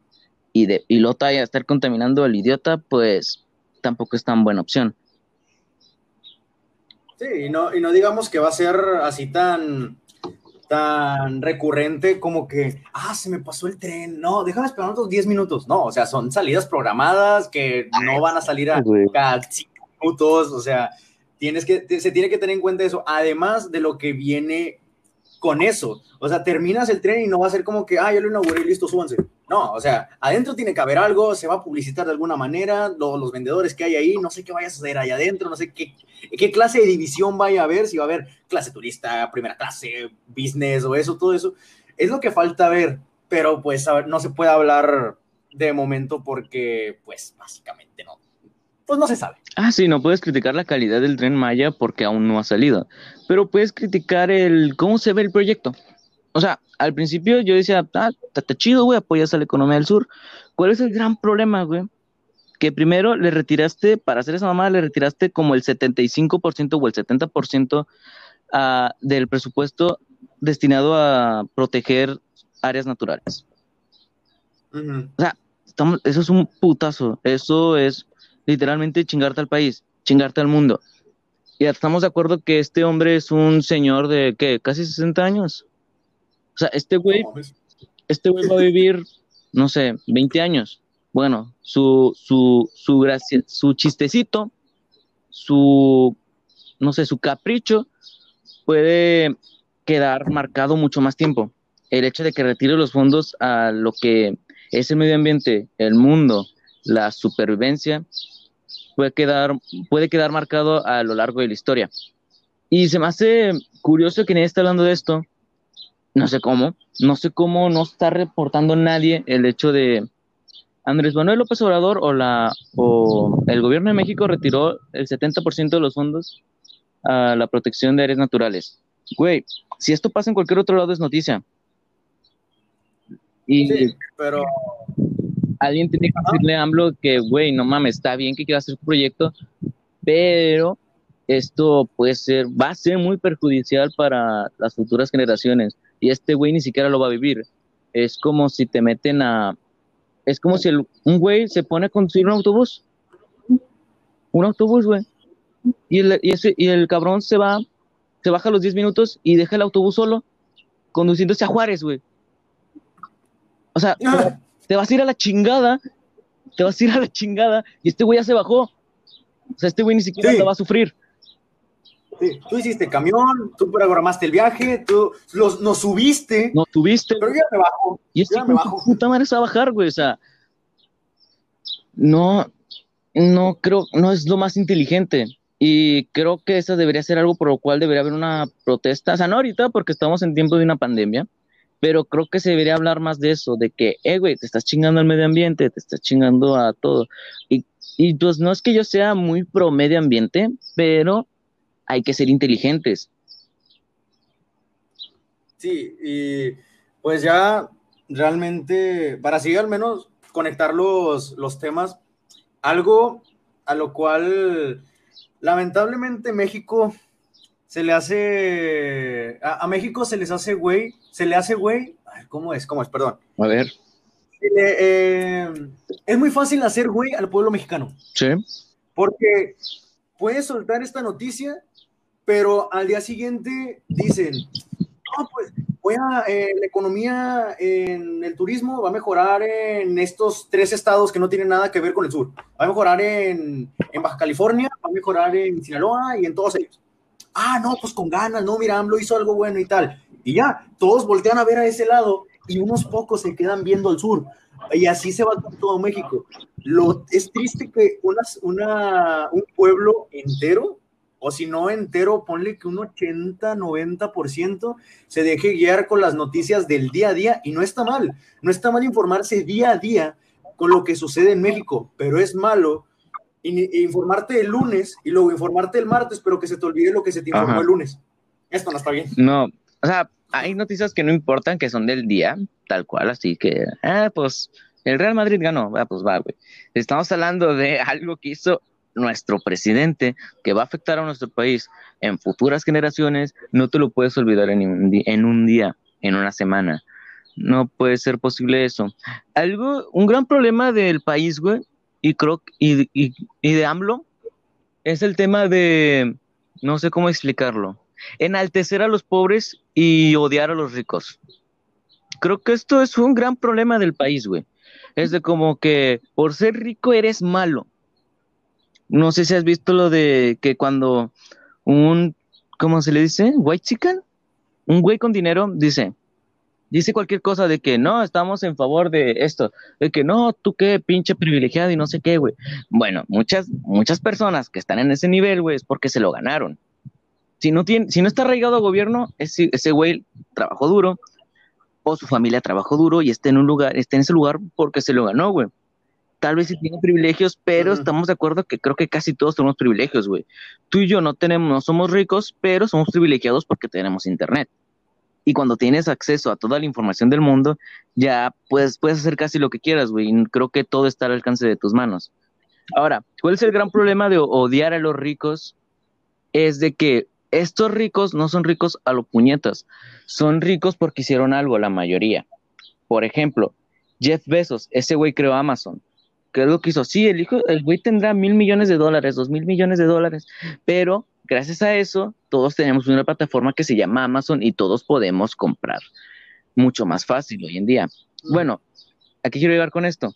y, de, y a estar contaminando al idiota, pues tampoco es tan buena opción. Sí, y no, y no digamos que va a ser así tan, tan recurrente como que, ah, se me pasó el tren, no, déjame esperar otros 10 minutos. No, o sea, son salidas programadas que no van a salir a cada 5 minutos, o sea, tienes que, se tiene que tener en cuenta eso, además de lo que viene con eso. O sea, terminas el tren y no va a ser como que, ah, yo lo inauguré y listo, súbanse. No, o sea, adentro tiene que haber algo, se va a publicitar de alguna manera, los vendedores que hay ahí, no sé qué vaya a suceder ahí adentro, no sé qué, qué clase de división vaya a haber, si va a haber clase turista, primera clase, business o eso, todo eso. Es lo que falta ver, pero pues no se puede hablar de momento porque, pues, básicamente no, pues no se sabe. Ah, sí, no puedes criticar la calidad del tren Maya porque aún no ha salido, pero puedes criticar el cómo se ve el proyecto o sea, al principio yo decía, ah, está chido, güey, apoyas a la economía del sur. ¿Cuál es el gran problema, güey? Que primero le retiraste, para hacer esa mamada, le retiraste como el 75% o el 70% ah, del presupuesto destinado a proteger áreas naturales. O sea, estamos, eso es un putazo. Eso es literalmente chingarte al país, chingarte al mundo. Y estamos de acuerdo que este hombre es un señor de, ¿qué? Casi 60 años. O sea, este güey, este güey va a vivir, no sé, 20 años. Bueno, su, su, su gracia, su chistecito, su, no sé, su capricho puede quedar marcado mucho más tiempo. El hecho de que retire los fondos a lo que es el medio ambiente, el mundo, la supervivencia, puede quedar, puede quedar marcado a lo largo de la historia. Y se me hace curioso que nadie esté hablando de esto, no sé cómo, no sé cómo no está reportando nadie el hecho de Andrés Manuel López Obrador o, la, o el gobierno de México retiró el 70% de los fondos a la protección de áreas naturales. Güey, si esto pasa en cualquier otro lado es noticia. Sí, pero alguien tiene que decirle a AMLO que, güey, no mames, está bien que quiera hacer su proyecto, pero esto puede ser, va a ser muy perjudicial para las futuras generaciones y este güey ni siquiera lo va a vivir. Es como si te meten a... Es como si el, un güey se pone a conducir un autobús. Un autobús, güey. Y el, y, ese, y el cabrón se va, se baja los 10 minutos y deja el autobús solo, conduciéndose a Juárez, güey. O sea, ah. Te vas a ir a la chingada, te vas a ir a la chingada, y este güey ya se bajó. O sea, este güey ni siquiera lo va a sufrir tú hiciste camión, tú programaste el viaje, tú los, nos subiste. Nos subiste. Pero ya me bajo. Y este me bajo. puta madre se va a bajar, güey. O sea, no, no creo, no es lo más inteligente. Y creo que eso debería ser algo por lo cual debería haber una protesta. O sea, no ahorita porque estamos en tiempo de una pandemia, pero creo que se debería hablar más de eso, de que, eh, güey, te estás chingando al medio ambiente, te estás chingando a todo. Y, y pues no es que yo sea muy pro medio ambiente, pero hay que ser inteligentes. Sí, y pues ya realmente, para así al menos conectar los, los temas, algo a lo cual lamentablemente México se le hace, a, México se les hace güey, se le hace güey, ¿cómo es? ¿Cómo es? Perdón. A ver. Eh, es muy fácil hacer güey al pueblo mexicano. Sí. Porque puedes soltar esta noticia, pero al día siguiente dicen, no, pues voy a, eh, la economía en el turismo va a mejorar en estos tres estados que no tienen nada que ver con el sur. Va a mejorar en, en Baja California, va a mejorar en Sinaloa y en todos ellos. Ah, no, pues con ganas, no, mira, AMLO hizo algo bueno y tal. Y ya, todos voltean a ver a ese lado y unos pocos se quedan viendo al sur. Y así se va todo México. Lo, es triste que una, una, un pueblo entero o si no entero, ponle que un 80, 90% se deje guiar con las noticias del día a día y no está mal, no está mal informarse día a día con lo que sucede en México, pero es malo informarte el lunes y luego informarte el martes, pero que se te olvide lo que se te informó el lunes. Esto no está bien. No, o sea, hay noticias que no importan, que son del día, tal cual, así que, ah, pues el Real Madrid ganó, va, pues va, güey. Estamos hablando de algo que hizo nuestro presidente que va a afectar a nuestro país en futuras generaciones, no te lo puedes olvidar en un, en un día, en una semana. No puede ser posible eso. Algo, un gran problema del país, güey, y creo y, y, y de AMLO es el tema de, no sé cómo explicarlo, enaltecer a los pobres y odiar a los ricos. Creo que esto es un gran problema del país, güey. Es de como que por ser rico eres malo no sé si has visto lo de que cuando un, ¿cómo se le dice? White chicken, un güey con dinero dice, dice cualquier cosa de que no, estamos en favor de esto, de que no, tú qué pinche privilegiado y no sé qué, güey. Bueno, muchas, muchas personas que están en ese nivel, güey, es porque se lo ganaron. Si no, tiene, si no está arraigado a gobierno, ese, ese güey trabajó duro, o su familia trabajó duro y está en un lugar, está en ese lugar porque se lo ganó, güey tal vez sí tienen privilegios, pero estamos de acuerdo que creo que casi todos tenemos privilegios, güey. Tú y yo no tenemos, no somos ricos, pero somos privilegiados porque tenemos internet. Y cuando tienes acceso a toda la información del mundo, ya puedes, puedes hacer casi lo que quieras, güey. Creo que todo está al alcance de tus manos. Ahora, ¿cuál es el gran problema de odiar a los ricos? Es de que estos ricos no son ricos a lo puñetas, son ricos porque hicieron algo, la mayoría. Por ejemplo, Jeff Bezos, ese güey creó Amazon ¿Qué es lo que hizo? Sí, el hijo, el güey tendrá mil millones de dólares, dos mil millones de dólares, pero gracias a eso, todos tenemos una plataforma que se llama Amazon y todos podemos comprar mucho más fácil hoy en día. Bueno, ¿a qué quiero llegar con esto?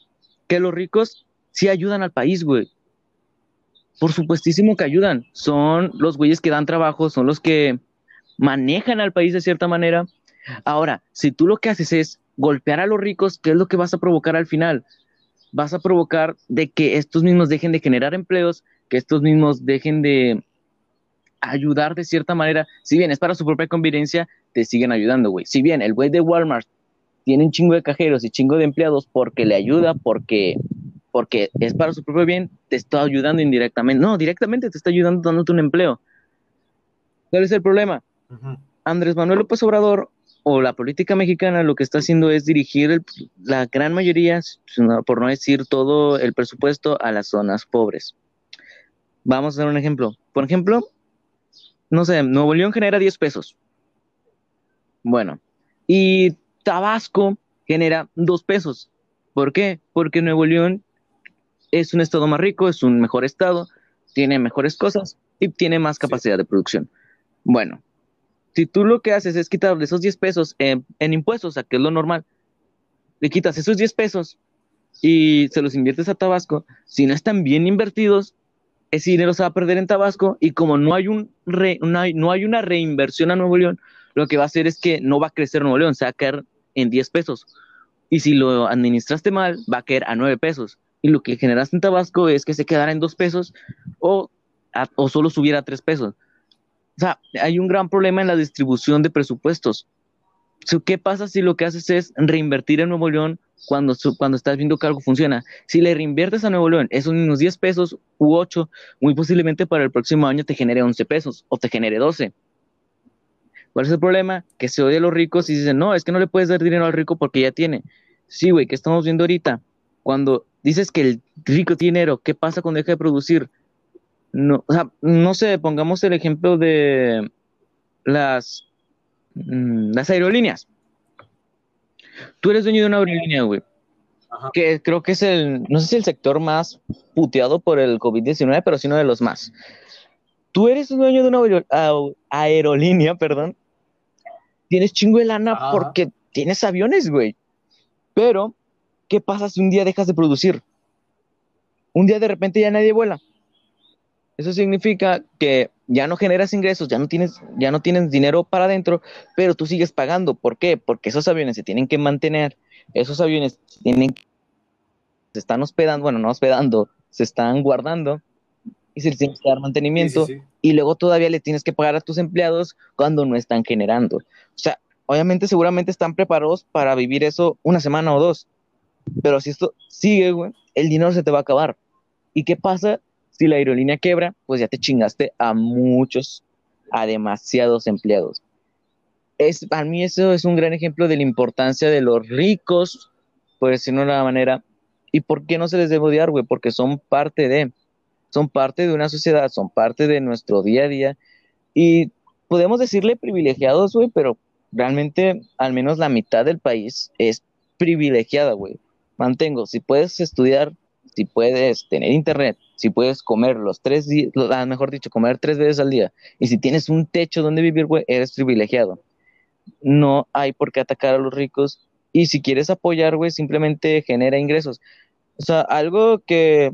Que los ricos sí ayudan al país, güey. Por supuestísimo que ayudan. Son los güeyes que dan trabajo, son los que manejan al país de cierta manera. Ahora, si tú lo que haces es golpear a los ricos, ¿qué es lo que vas a provocar al final? vas a provocar de que estos mismos dejen de generar empleos, que estos mismos dejen de ayudar de cierta manera. Si bien es para su propia conveniencia, te siguen ayudando, güey. Si bien el güey de Walmart tiene un chingo de cajeros y chingo de empleados porque le ayuda, porque, porque es para su propio bien, te está ayudando indirectamente. No, directamente te está ayudando dándote un empleo. ¿Cuál es el problema? Andrés Manuel López Obrador o la política mexicana lo que está haciendo es dirigir la gran mayoría, por no decir todo el presupuesto, a las zonas pobres. Vamos a dar un ejemplo. Por ejemplo, no sé, Nuevo León genera 10 pesos. Bueno, y Tabasco genera 2 pesos. ¿Por qué? Porque Nuevo León es un estado más rico, es un mejor estado, tiene mejores cosas y tiene más capacidad de producción. Bueno, si tú lo que haces es quitarle esos 10 pesos en, impuestos, o sea, que es lo normal, le quitas esos 10 pesos y se los inviertes a Tabasco, si no están bien invertidos, ese dinero se va a perder en Tabasco y como no hay, una reinversión a Nuevo León, lo que va a hacer es que no va a crecer Nuevo León, se va a caer en 10 pesos. Y si lo administraste mal, va a caer a 9 pesos. Y lo que generaste en Tabasco es que se quedara en 2 pesos o, o solo subiera a 3 pesos. O sea, hay un gran problema en la distribución de presupuestos. ¿Qué pasa si lo que haces es reinvertir en Nuevo León cuando, cuando estás viendo que algo funciona? Si le reinviertes a Nuevo León esos unos 10 pesos u 8, muy posiblemente para el próximo año te genere 11 pesos o te genere 12. ¿Cuál es el problema? Que se odia a los ricos y dicen, no, es que no le puedes dar dinero al rico porque ya tiene. Sí, güey, ¿qué estamos viendo ahorita? Cuando dices que el rico tiene dinero, ¿qué pasa cuando deja de producir? No, o sea, no sé, pongamos el ejemplo de las Mm, las aerolíneas. Tú eres dueño de una aerolínea, güey. Que creo que es el, no sé si el sector más puteado por el COVID-19, pero sí uno de los más. Tú eres dueño de una aerolínea, perdón. Tienes chingo de lana porque tienes aviones, güey. Pero, ¿qué pasa si un día dejas de producir? Un día de repente ya nadie vuela. Eso significa que ya no generas ingresos, ya no tienes, ya no tienes dinero para adentro, pero tú sigues pagando. ¿Por qué? Porque esos aviones se tienen que mantener, esos aviones tienen, se están hospedando, bueno, no hospedando, se están guardando y se les tiene que dar mantenimiento y luego todavía le tienes que pagar a tus empleados cuando no están generando. O sea, obviamente seguramente están preparados para vivir eso una semana o dos, pero si esto sigue, güey, el dinero se te va a acabar. ¿Y qué pasa si la aerolínea quebra, pues ya te chingaste a muchos, a demasiados empleados. Es, para mí eso es un gran ejemplo de la importancia de los ricos, por decirlo de una manera. ¿Y por qué no se les debe odiar, güey? Porque son parte de, son parte de una sociedad, son parte de nuestro día a día. Y podemos decirle privilegiados, güey, pero realmente al menos la mitad del país es privilegiada, güey. Mantengo, si puedes estudiar si puedes tener internet, si puedes comer los tres días, ah, mejor dicho, comer tres veces al día, y si tienes un techo donde vivir, eres privilegiado. No hay por qué atacar a los ricos. Y si quieres apoyar, güey, simplemente genera ingresos. O sea, algo que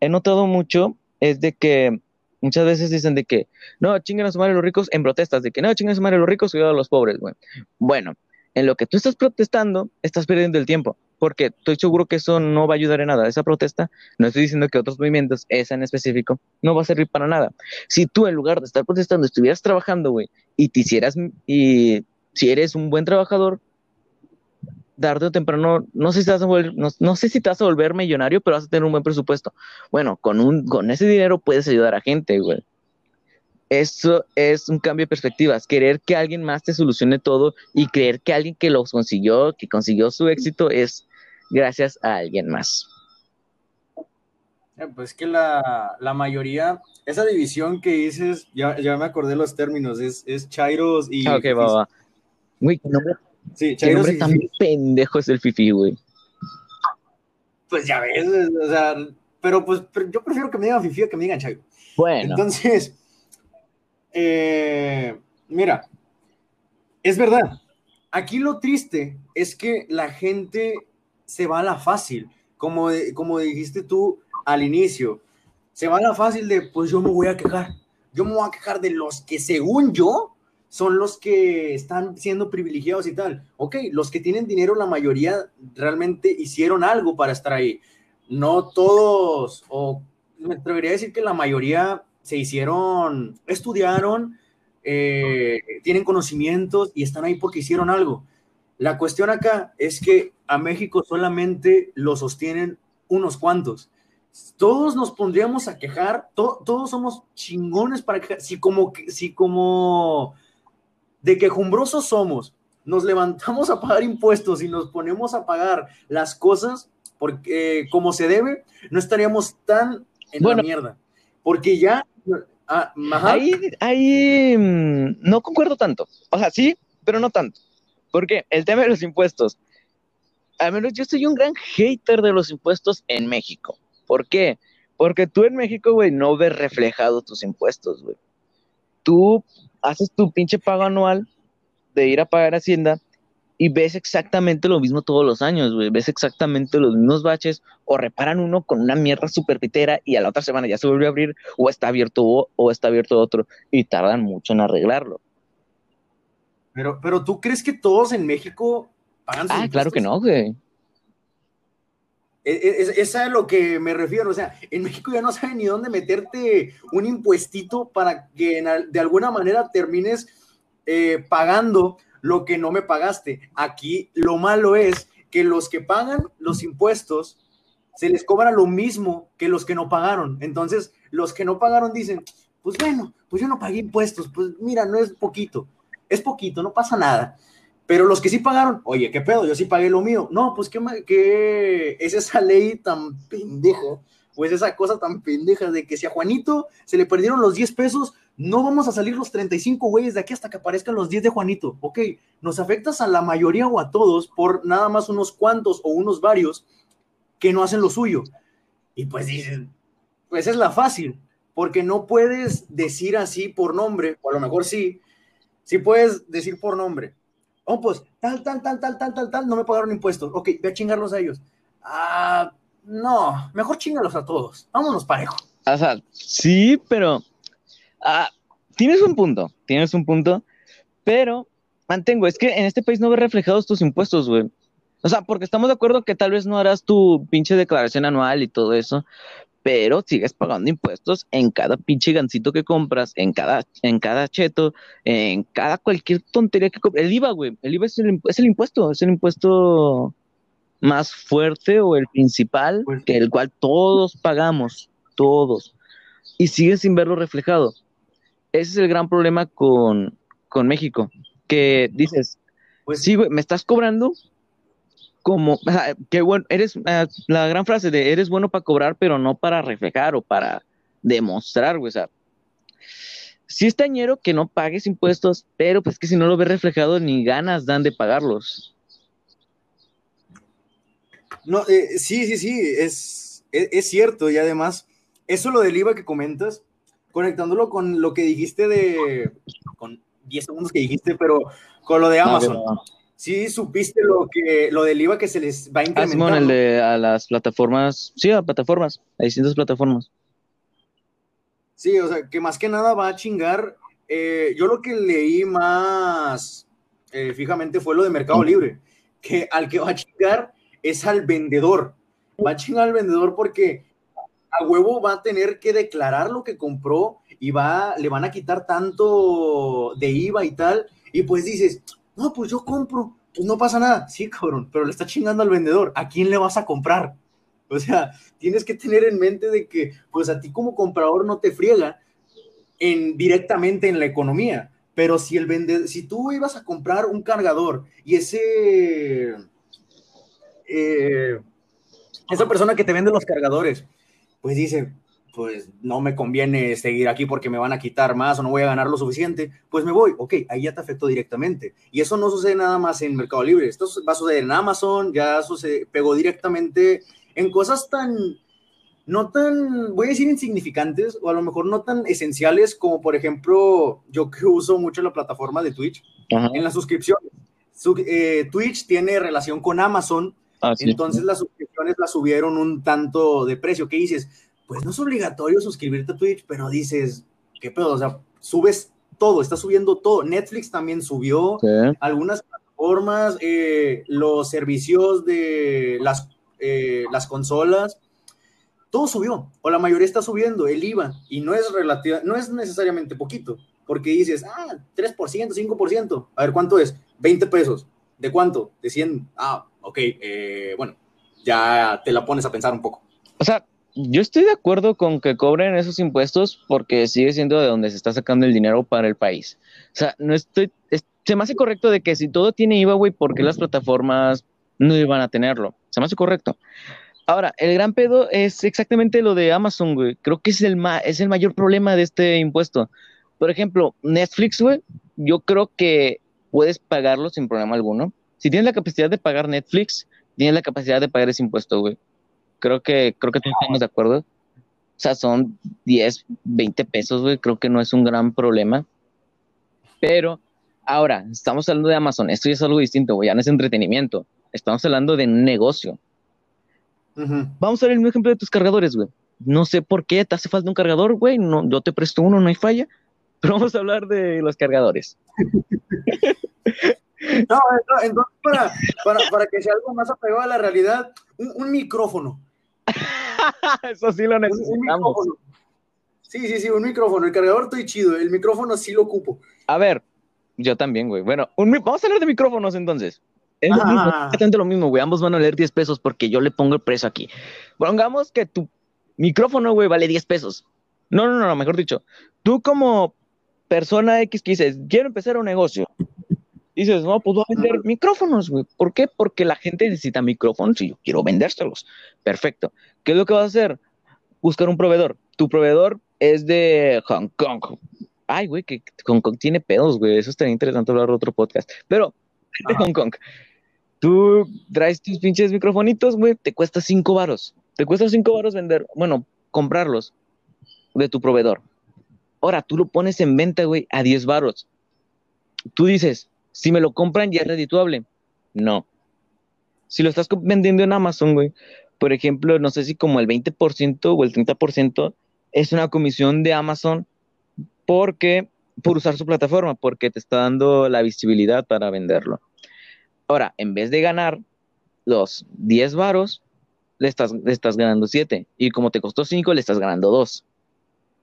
he notado mucho es de que muchas veces dicen de que no, chinguen a su madre los ricos en protestas, de que no, chinguen a su madre los ricos, cuidado a los pobres, güey. Bueno, en lo que tú estás protestando, estás perdiendo el tiempo porque estoy seguro que eso no va a ayudar en nada. Esa protesta, no estoy diciendo que otros movimientos, esa en específico, no va a servir para nada. Si tú en lugar de estar protestando estuvieras trabajando, güey, y te hicieras, y si eres un buen trabajador, tarde o temprano, no sé si te vas a volver, no, sé si te vas a volver millonario, pero vas a tener un buen presupuesto. Bueno, con un, con ese dinero puedes ayudar a gente, güey. Eso es un cambio de perspectivas, querer que alguien más te solucione todo y creer que alguien que lo consiguió, que consiguió su éxito es gracias a alguien más. Eh, pues que la, mayoría, esa división que dices, ya, me acordé los términos, es, es Chairos y... Ok, va, va. Güey, qué nombre, sí, Chairos nombre tan pendejo es el Fifi, güey. Pues ya ves, o sea, pero pues yo prefiero que me digan Fifi que me digan Chairo. Bueno. Entonces, eh, mira, es verdad. Aquí lo triste es que la gente se va a la fácil, como, como dijiste tú al inicio. Se va a la fácil de, pues yo me voy a quejar. Yo me voy a quejar de los que según yo son los que están siendo privilegiados y tal. Ok, los que tienen dinero, la mayoría realmente hicieron algo para estar ahí. No todos, o me atrevería a decir que la mayoría se hicieron, estudiaron, eh, tienen conocimientos y están ahí porque hicieron algo. La cuestión acá es que a México solamente lo sostienen unos cuantos. Todos nos pondríamos a quejar, todos somos chingones para quejar. Si como, si como de quejumbrosos somos, nos levantamos a pagar impuestos y nos ponemos a pagar las cosas porque como se debe, no estaríamos tan en la mierda. Porque ya Ah, ahí, mm, no concuerdo tanto. O sea, sí, pero no tanto. Porque el tema de los impuestos, al menos yo soy un gran hater de los impuestos en México. ¿Por qué? Porque tú en México, güey, no ves reflejado tus impuestos, güey. Tú haces tu pinche pago anual de ir a pagar Hacienda y ves exactamente lo mismo todos los años, güey. Ves exactamente los mismos baches o reparan uno con una mierda súper pitera y a la otra semana ya se vuelve a abrir o está abierto o, está abierto otro y tardan mucho en arreglarlo. Pero, pero tú crees que todos en México pagan sus Ah, claro que no, güey. E, e, es, es, a lo que me refiero, o sea, en México ya no saben ni dónde meterte un impuestito para que de alguna manera termines eh, pagando lo que no me pagaste. Aquí lo malo es que los que pagan los impuestos se les cobra lo mismo que los que no pagaron. Entonces, los que no pagaron dicen, pues bueno, pues yo no pagué impuestos, pues mira, no es poquito, es poquito, no pasa nada. Pero los que sí pagaron, oye, ¿qué pedo? Yo sí pagué lo mío. No, pues qué, qué es esa ley tan pendeja, pues esa cosa tan pendeja de que si a Juanito se le perdieron los 10 pesos, no vamos a salir los 35 güeyes de aquí hasta que aparezcan los 10 de Juanito. Ok, nos afectas a la mayoría o a todos por nada más unos cuantos o unos varios que no hacen lo suyo. Y pues dicen, pues es la fácil, porque no puedes decir así por nombre, o a lo mejor sí, sí puedes decir por nombre. Oh, pues tal, tal, tal, tal, tal, tal, tal, no me pagaron impuestos. Ok, voy a chingarlos a ellos. Ah, no, mejor chingalos a todos. Vámonos parejo. O sea, sí, pero ah, tienes un punto, tienes un punto, pero mantengo, es que en este país no ves reflejados tus impuestos, güey. O sea, porque estamos de acuerdo que tal vez no harás tu pinche declaración anual y todo eso, pero sigues pagando impuestos en cada pinche gancito que compras, en cada, en cada cheto, en cada cualquier tontería que compras. El IVA, güey, el IVA es el, es el impuesto, es el impuesto más fuerte o el principal, pues que el cual todos pagamos, todos, y sigues sin verlo reflejado. Ese es el gran problema con, con México, que dices, pues sí, güey, me estás cobrando, como, qué bueno, eres, ah, la gran frase de eres bueno para cobrar, pero no para reflejar o para demostrar, güey, o sea, sí es tañero que no pagues impuestos, pero pues que si no lo ves reflejado, ni ganas dan de pagarlos. No, eh, sí, sí, sí, es, es, cierto, y además, eso lo del IVA que comentas, conectándolo con lo que dijiste de, con 10 segundos que dijiste, pero con lo de Amazon sí supiste lo que lo del IVA que se les va a incrementar. Ah, Simón, el de a las plataformas, sí, a plataformas, a distintas plataformas. Sí, o sea, que más que nada va a chingar. Eh, yo lo que leí más eh, fijamente fue lo de Mercado Libre, que al que va a chingar es al vendedor. Va a chingar al vendedor porque a huevo va a tener que declarar lo que compró y va, le van a quitar tanto de IVA y tal. Y pues dices, no, pues yo compro, pues no pasa nada. Sí, cabrón, pero le está chingando al vendedor. ¿A quién le vas a comprar? O sea, tienes que tener en mente de que, pues a ti como comprador no te friega en, directamente en la economía. Pero si el vendedor, si tú ibas a comprar un cargador y ese, eh, esa persona que te vende los cargadores, pues dice, pues no me conviene seguir aquí porque me van a quitar más o no voy a ganar lo suficiente, pues me voy. Ok, ahí ya te afectó directamente. Y eso no sucede nada más en Mercado Libre. Esto va a suceder en Amazon, ya sucede, pegó directamente en cosas tan, no tan, voy a decir insignificantes o a lo mejor no tan esenciales como por ejemplo, yo que uso mucho la plataforma de Twitch, en la suscripción. Eh, Twitch tiene relación con Amazon, ah, entonces las suscripciones las subieron un tanto de precio. ¿Qué dices? Pues no es obligatorio suscribirte a Twitch, pero dices, ¿qué pedo? O sea, subes todo, está subiendo todo. Netflix también subió, algunas plataformas, eh, los servicios de las, eh, las consolas, todo subió, o la mayoría está subiendo, el IVA, y no es relativa, no es necesariamente poquito, porque dices, ah, 3%, 5%, a ver, ¿cuánto es? 20 pesos, ¿de cuánto? De 100, ah, ok, eh, bueno, ya te la pones a pensar un poco. O sea, yo estoy de acuerdo con que cobren esos impuestos porque sigue siendo de donde se está sacando el dinero para el país. O sea, no estoy, se me hace correcto de que si todo tiene IVA, güey, ¿por qué las plataformas no iban a tenerlo? Se me hace correcto. Ahora, el gran pedo es exactamente lo de Amazon, güey. Creo que es el, es el mayor problema de este impuesto. Por ejemplo, Netflix, güey, yo creo que puedes pagarlo sin problema alguno. Si tienes la capacidad de pagar Netflix, tienes la capacidad de pagar ese impuesto, güey. Creo que, creo que todos estamos de acuerdo. O sea, son 10, 20 pesos, güey. Creo que no es un gran problema. Pero ahora, estamos hablando de Amazon. Esto ya es algo distinto, güey. Ya no es entretenimiento. Estamos hablando de negocio. Vamos a ver el mismo ejemplo de tus cargadores, güey. No sé por qué te hace falta un cargador, güey. No, yo te presto uno, no hay falla. Pero vamos a hablar de los cargadores. No, entonces para, para, para, que sea algo más apegado a la realidad, un micrófono. Eso sí lo necesitamos. sí, sí, sí, un micrófono. El cargador estoy chido, el micrófono sí lo ocupo. A ver, Yo también, güey. Bueno, vamos a hablar de micrófonos entonces. Es lo mismo, exactamente lo mismo, güey. Ambos van a valer 10 pesos porque yo le pongo el precio aquí. Pongamos que tu micrófono, güey, vale 10 pesos. No, no, no, mejor dicho. Tú como persona X que dices, quiero empezar un negocio. Dices, no, pues voy a vender micrófonos, güey. ¿Por qué? Porque la gente necesita micrófonos y yo quiero vendérselos. Perfecto. ¿Qué es lo que vas a hacer? Buscar un proveedor. Tu proveedor es de Hong Kong. Ay, güey, que Hong Kong tiene pedos, güey. Eso estaría interesante hablar de otro podcast. Pero, de Hong Kong. Tú traes tus pinches microfonitos, güey, te cuesta cinco varos. Te cuesta cinco varos vender, bueno, comprarlos de tu proveedor. Ahora, tú lo pones en venta, güey, a 10 varos. Tú dices, si me lo compran ya es redituable. No. Si lo estás vendiendo en Amazon, güey, por ejemplo, no sé si como el 20% o el 30% es una comisión de Amazon porque por usar su plataforma, porque te está dando la visibilidad para venderlo. Ahora, en vez de ganar los 10 varos, le estás, le estás ganando 7. Y como te costó 5, le estás ganando 2.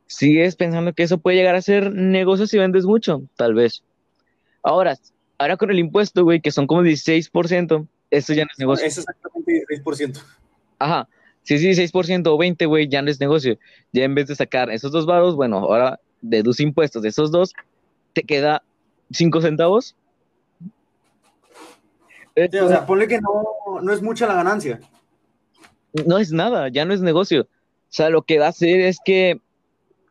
¿Sigues pensando que eso puede llegar a ser negocio si vendes mucho? Tal vez. Ahora, ahora con el impuesto, güey, que son como 16%, eso ya no es negocio. Es exactamente 16%. Ajá. Si es 16% o 20, güey, ya no es negocio. Ya en vez de sacar esos dos varos, bueno, ahora deduce impuestos de esos dos, te queda 5 centavos. o sea, ponle que no, no es mucha la ganancia. No es nada, ya no es negocio. O sea, lo que va a hacer es que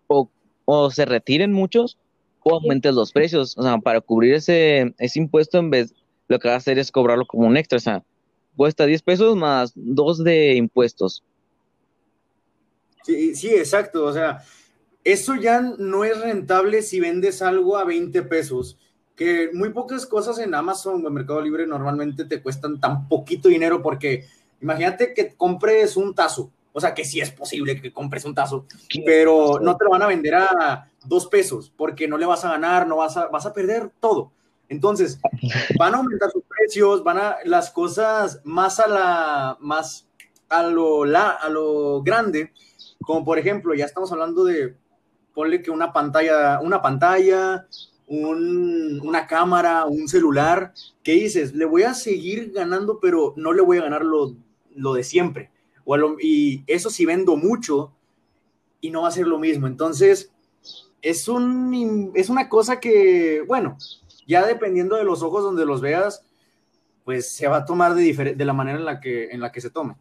o, se retiren muchos o aumentes los precios. O sea, para cubrir ese, ese impuesto, en vez lo que va a hacer es cobrarlo como un extra. O sea, cuesta 10 pesos más 2 de impuestos. Sí, sí, exacto. O sea, eso ya no es rentable si vendes algo a 20 pesos. Que muy pocas cosas en Amazon o en Mercado Libre normalmente te cuestan tan poquito dinero porque imagínate que compres un tazo o sea, que sí es posible que compres un tazo, pero no te lo van a vender a dos pesos porque no le vas a ganar, no vas a, vas a perder todo. Entonces, van a aumentar sus precios, van a las cosas más a la, más a lo, la, a lo grande, como por ejemplo, ya estamos hablando de, ponle que una pantalla, una pantalla, un, una cámara, un celular, ¿qué dices? Le voy a seguir ganando, pero no le voy a ganar lo, lo de siempre y eso sí vendo mucho y no va a ser lo mismo. Entonces, es, un, es una cosa que, bueno, ya dependiendo de los ojos donde los veas, pues se va a tomar de, de la manera en la, que, en la que se tome.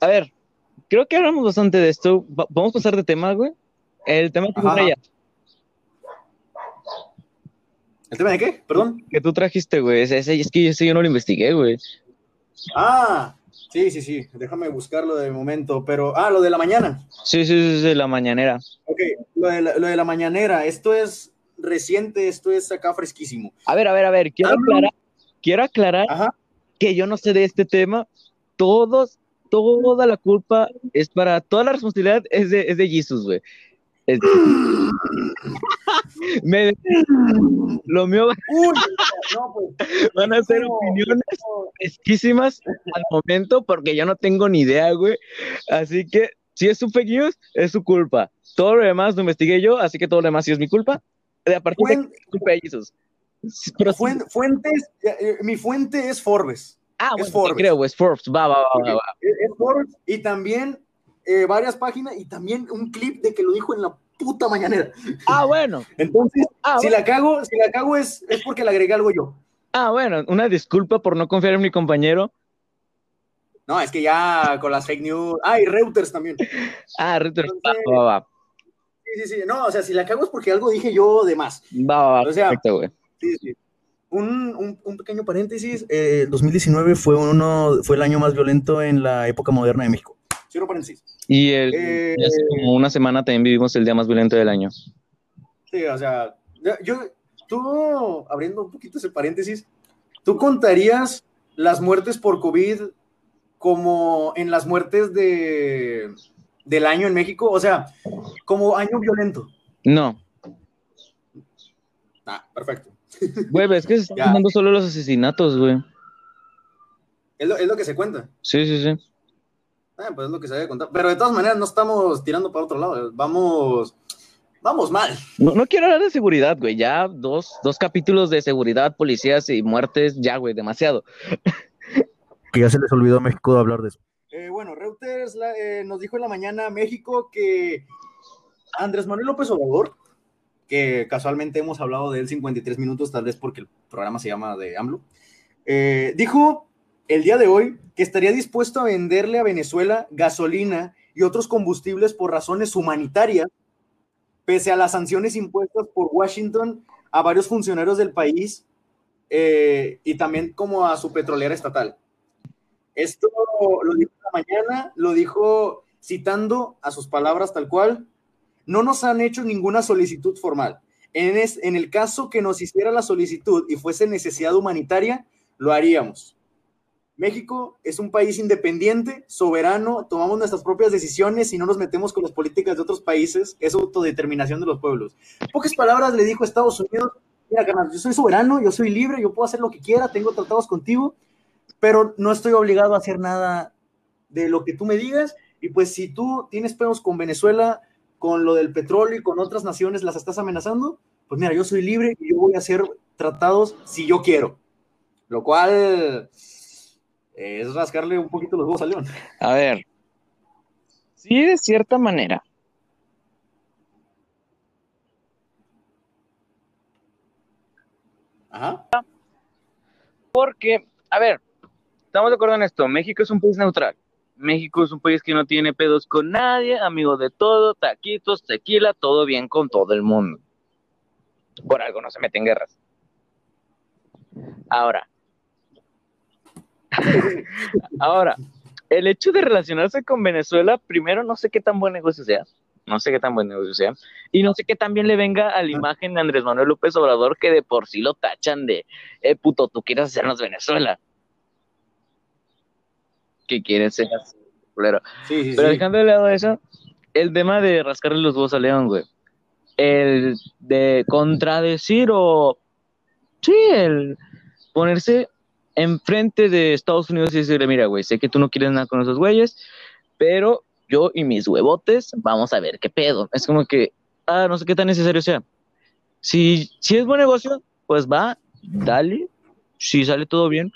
A ver, creo que hablamos bastante de esto. Vamos a pasar de tema, güey. El tema que tú ¿El tema de qué? Perdón. Que tú trajiste, güey. es que ese yo no lo investigué, güey. Ah, Sí, sí, sí, déjame buscarlo de momento, pero, ah, lo de la mañana. Sí, sí, sí, la mañanera. Ok, lo de la, lo de la mañanera, esto es reciente, esto es acá fresquísimo. A ver, a ver, a ver, quiero aclarar, quiero aclarar que yo no sé de este tema, todos, toda la culpa es para, toda la responsabilidad es de, es de Jesus, güey. Lo mío pues, van a ser opiniones fresquísimas al momento porque yo no tengo ni idea, güey. Así que si es su fake news, es su culpa. Todo lo demás lo investigué yo, así que todo lo demás sí es mi culpa. De a partir de culpa de fuentes, eh, mi fuente es Forbes. Ah, es Forbes. creo, es Forbes. Va, va, va, va. Es Forbes y también eh, varias páginas y también un clip de que lo dijo en la puta mañanera. Ah, bueno. Entonces, ah, si la cago, si la cago es, es porque le agregué algo yo. Ah, bueno, una disculpa por no confiar en mi compañero. No, es que ya con las fake news. Ah, y Reuters también. Ah, Reuters. va, va, va. Sí, sí, sí. No, o sea, si la cago es porque algo dije yo de más. Va, va, va. O sea, perfecto, güey. Sí, sí. Un, un, un, pequeño paréntesis. Eh, 2019 fue, uno, fue el año más violento en la época moderna de México. Cierro paréntesis. Y el, eh, hace como una semana también vivimos el día más violento del año. Sí, o sea, yo, tú, abriendo un poquito ese paréntesis, ¿tú contarías las muertes por COVID como en las muertes de, del año en México? O sea, como año violento. No. Ah, perfecto. Güey, es que se están dando solo los asesinatos, güey. Es lo, es lo que se cuenta. Sí, sí, sí. Ah, pues es lo que se contar. Pero de todas maneras no estamos tirando para otro lado. Vamos, vamos mal. No, no, quiero hablar de seguridad, güey. Ya dos, dos capítulos de seguridad, policías y muertes, ya, güey, demasiado. Que ya se les olvidó a México de hablar de eso. Eh, bueno, Reuters eh, nos dijo en la mañana México que Andrés Manuel López Obrador, que casualmente hemos hablado de él 53 minutos, tal vez porque el programa se llama de AMLO, eh, dijo el día de hoy que estaría dispuesto a venderle a Venezuela gasolina y otros combustibles por razones humanitarias, pese a las sanciones impuestas por Washington a varios funcionarios del país eh, y también como a su petrolera estatal. Esto lo dijo esta mañana, lo dijo citando a sus palabras tal cual, no nos han hecho ninguna solicitud formal. En el caso que nos hiciera la solicitud y fuese necesidad humanitaria, lo haríamos. México es un país independiente, soberano, tomamos nuestras propias decisiones y no nos metemos con las políticas de otros países, es autodeterminación de los pueblos. pocas palabras le dijo a Estados Unidos, mira, yo soy soberano, yo soy libre, yo puedo hacer lo que quiera, tengo tratados contigo, pero no estoy obligado a hacer nada de lo que tú me digas, y pues si tú tienes pedos con Venezuela, con lo del petróleo y con otras naciones las estás amenazando, pues mira, yo soy libre y yo voy a hacer tratados si yo quiero. Lo cual es rascarle un poquito los huevos a León. A ver, sí, de cierta manera. Ajá. Porque, a ver, estamos de acuerdo en esto, México es un país neutral. México es un país que no tiene pedos con nadie, amigo de todo, taquitos, tequila, todo bien con todo el mundo. Por algo no se mete en guerras. Ahora, Ahora, el hecho de relacionarse con Venezuela, primero no sé qué tan buen negocio sea, no sé qué tan buen negocio sea, y no sé qué tan bien le venga a la imagen de Andrés Manuel López Obrador que de por sí lo tachan de, eh, puto, tú quieres hacernos Venezuela. ¿Qué quieres ser así, Pero dejando de lado eso, el tema de rascarle los huevos a León, güey. El de contradecir o... Sí, el ponerse enfrente de Estados Unidos y decirle, mira, güey, sé que tú no quieres nada con esos güeyes, pero yo y mis huevotes, vamos a ver qué pedo. Es como que, ah, no sé qué tan necesario sea. Si, si es buen negocio, pues va, dale, si sale todo bien,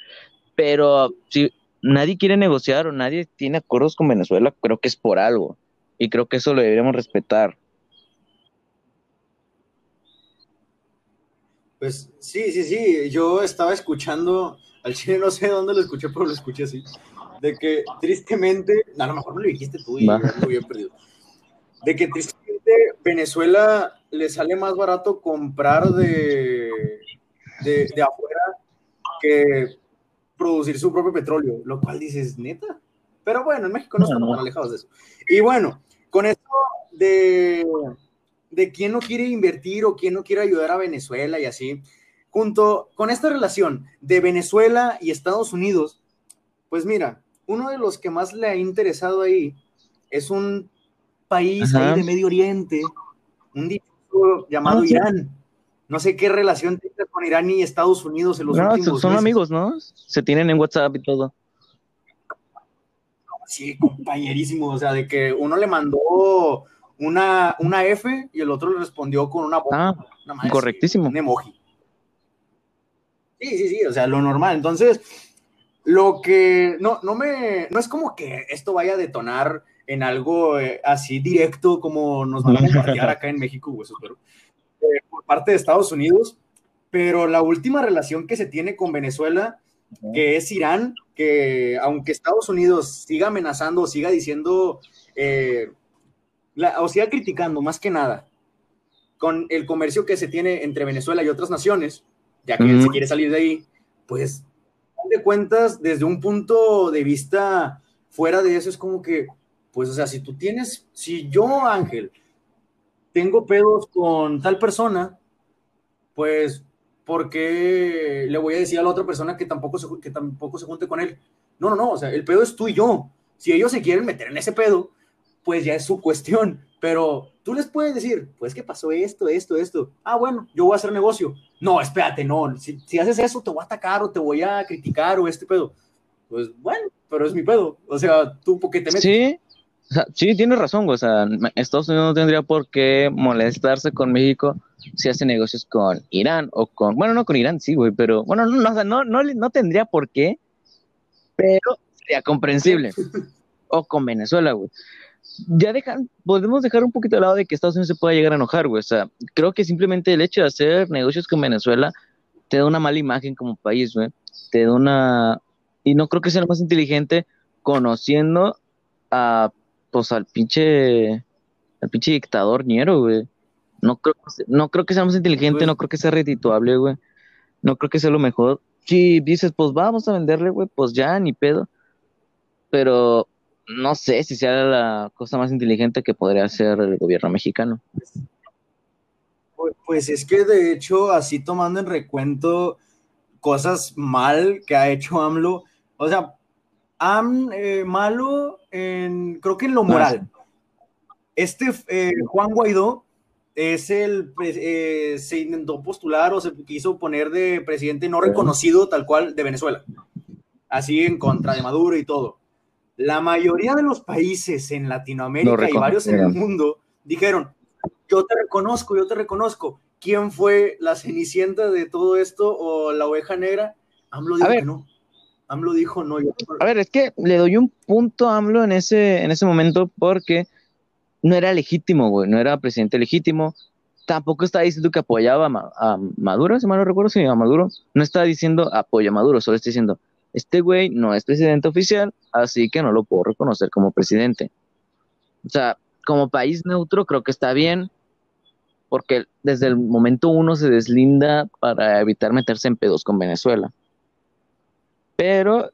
pero si nadie quiere negociar o nadie tiene acuerdos con Venezuela, creo que es por algo. Y creo que eso lo deberíamos respetar. Pues sí, sí, sí, yo estaba escuchando al chile no sé dónde lo escuché, pero lo escuché así. De que tristemente, a lo mejor no lo dijiste tú y yo muy bien perdido. De que tristemente Venezuela le sale más barato comprar de, de, de afuera que producir su propio petróleo, lo cual dices, neta. Pero bueno, en México no estamos tan alejados de eso. Y bueno, con esto de, de quién no quiere invertir o quién no quiere ayudar a Venezuela y así, junto con esta relación de Venezuela y Estados Unidos, pues mira, uno de los que más le ha interesado ahí es un país ahí de Medio Oriente, un distrito llamado ah, Irán. No sé qué relación tiene con Irán y Estados Unidos en los no, últimos son amigos, ¿no? Se tienen en WhatsApp y todo. Sí, compañerísimo, o sea, de que uno le mandó una, una F y el otro le respondió con una Ah, correctísimo. Un emoji. Sí, sí, sí, o sea, lo normal. Entonces, lo que no, no me, no es como que esto vaya a detonar en algo eh, así directo como nos van a compartir acá en México, pues, pero, eh, por parte de Estados Unidos, pero la última relación que se tiene con Venezuela, que es Irán, que aunque Estados Unidos siga amenazando, siga diciendo, eh, o siga criticando más que nada con el comercio que se tiene entre Venezuela y otras naciones, ya que él se quiere salir de ahí, pues, de cuentas, desde un punto de vista fuera de eso, es como que, pues, o sea, si tú tienes, si yo, Ángel, tengo pedos con tal persona, pues, ¿por qué le voy a decir a la otra persona que tampoco se, que tampoco se junte con él? No, no, no, o sea, el pedo es tú y yo. Si ellos se quieren meter en ese pedo, pues ya es su cuestión. Pero tú les puedes decir, pues que pasó esto, esto, esto. Ah, bueno, yo voy a hacer negocio. No, espérate, no. Si, haces eso, te voy a atacar o te voy a criticar o este pedo. Pues bueno, pero es mi pedo. O sea, tú, porque te metes? Sí, O sea, sí, tienes razón, güey. O sea, Estados Unidos no tendría por qué molestarse con México si hace negocios con Irán o con. Bueno, no con Irán, sí, güey, pero. Bueno, no, no, no, no tendría por qué, pero sería comprensible. o con Venezuela, güey. Ya dejan, podemos dejar un poquito de lado de que Estados Unidos se pueda llegar a enojar, güey. O sea, creo que simplemente el hecho de hacer negocios con Venezuela te da una mala imagen como país, güey. Te da una. Y no creo que sea lo más inteligente conociendo a pues al pinche, al pinche dictador ñero, güey. No creo, no creo que sea más inteligente, no creo que sea redituable, güey. No creo que sea lo mejor. Si dices, pues vamos a venderle, güey, pues ya, ni pedo. Pero no sé si sea la cosa más inteligente que podría hacer el gobierno mexicano. Pues, pues es que de hecho, así tomando en recuento cosas mal que ha hecho AMLO, o sea, Am, eh, malo en, creo que en lo moral. Este eh, Juan Guaidó es el, eh, se intentó postular o se quiso poner de presidente no reconocido tal cual de Venezuela. Así en contra de Maduro y todo. La mayoría de los países en Latinoamérica y varios en el mundo dijeron, yo te reconozco, yo te reconozco. ¿Quién fue la cenicienta de todo esto o la oveja negra? AMLO dijo que no. AMLO dijo no. A ver, es que le doy un punto a AMLO en ese, en ese momento porque no era legítimo, güey, no era presidente legítimo. Tampoco estaba diciendo que apoyaba a, Maduro, si mal no recuerdo, si a Maduro. No estaba diciendo apoya a Maduro, solo está diciendo, este güey no es presidente oficial, así que no lo puedo reconocer como presidente. O sea, como país neutro creo que está bien, porque desde el momento uno se deslinda para evitar meterse en pedos con Venezuela. Pero,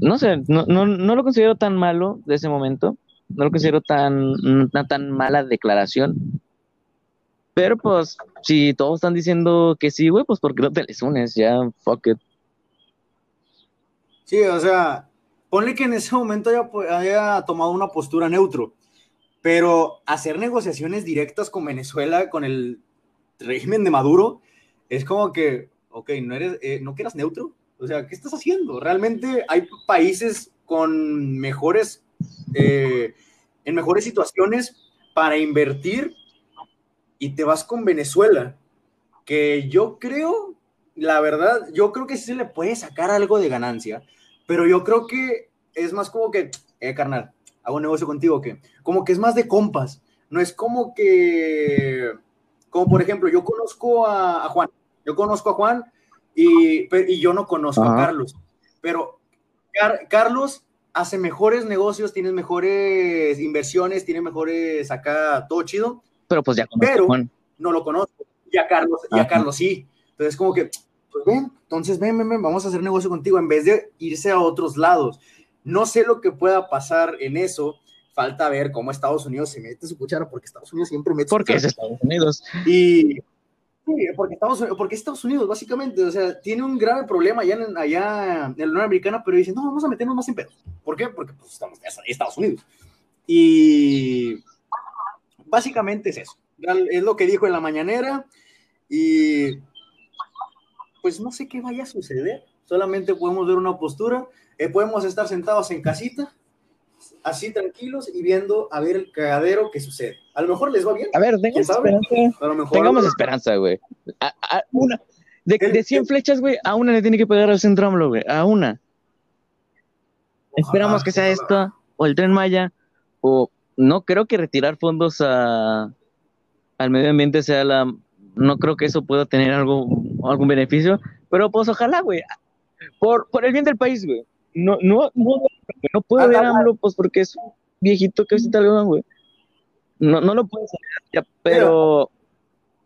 no sé, no, lo considero tan malo de ese momento. No lo considero tan, una tan mala declaración. Pero pues, si todos están diciendo que sí, güey, pues porque no te les unes? Ya, fuck it. Sí, o sea, ponle que en ese momento haya, haya, tomado una postura neutro, pero hacer negociaciones directas con Venezuela, con el régimen de Maduro, es como que, ok, no eres, eh, no quieras neutro, o sea, ¿qué estás haciendo? Realmente hay países con mejores, eh, en mejores situaciones para invertir y te vas con Venezuela, que yo creo, la verdad, yo creo que sí se le puede sacar algo de ganancia, pero yo creo que es más como que, eh, carnal, hago un negocio contigo, que como que es más de compas, no es como que, como por ejemplo, yo conozco a Juan, yo conozco a Juan y, yo no conozco a Carlos, pero Carlos hace mejores negocios, tiene mejores inversiones, tiene mejores acá, todo chido. Pero pues ya pero no lo conozco. Ya Carlos, ya Carlos sí. Entonces como que, pues ven, entonces ven, ven, ven, vamos a hacer negocio contigo en vez de irse a otros lados. No sé lo que pueda pasar en eso. Falta ver cómo Estados Unidos se mete su cuchara, porque Estados Unidos siempre mete porque es Estados Unidos. Y, Sí, porque Estados, Unidos, porque Estados Unidos, básicamente, o sea, tiene un grave problema allá en, allá en la Unión Americana, pero dicen, no, vamos a meternos más en pedo. ¿Por qué? Porque pues, estamos en Estados Unidos. Y básicamente es eso. Es lo que dijo en la mañanera y pues no sé qué vaya a suceder. Solamente podemos ver una postura. Eh, podemos estar sentados en casita así tranquilos y viendo a ver el cagadero que sucede. A lo mejor les va bien. A ver, tengamos esperanza. tengamos esperanza, güey. una. De, de 100 flechas, güey, a una le tiene que pegar al centro AMLO, güey. A una. Esperamos que sea esto, o el tren Maya, o no creo que retirar fondos a, al medio ambiente sea la. No creo que eso pueda tener algo, algún beneficio, pero pues ojalá, güey. Por, por el bien del país, güey. No, no, no, no puedo ver a AMLO, pues porque es un viejito que visita algodón, güey. No, no lo puedes saber, pero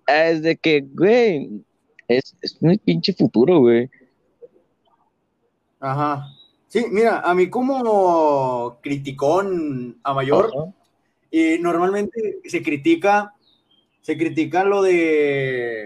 es de que, güey, es, es un pinche futuro, güey. Ajá. Sí, mira, a mí como criticón a mayor, y normalmente se critica, se critica lo de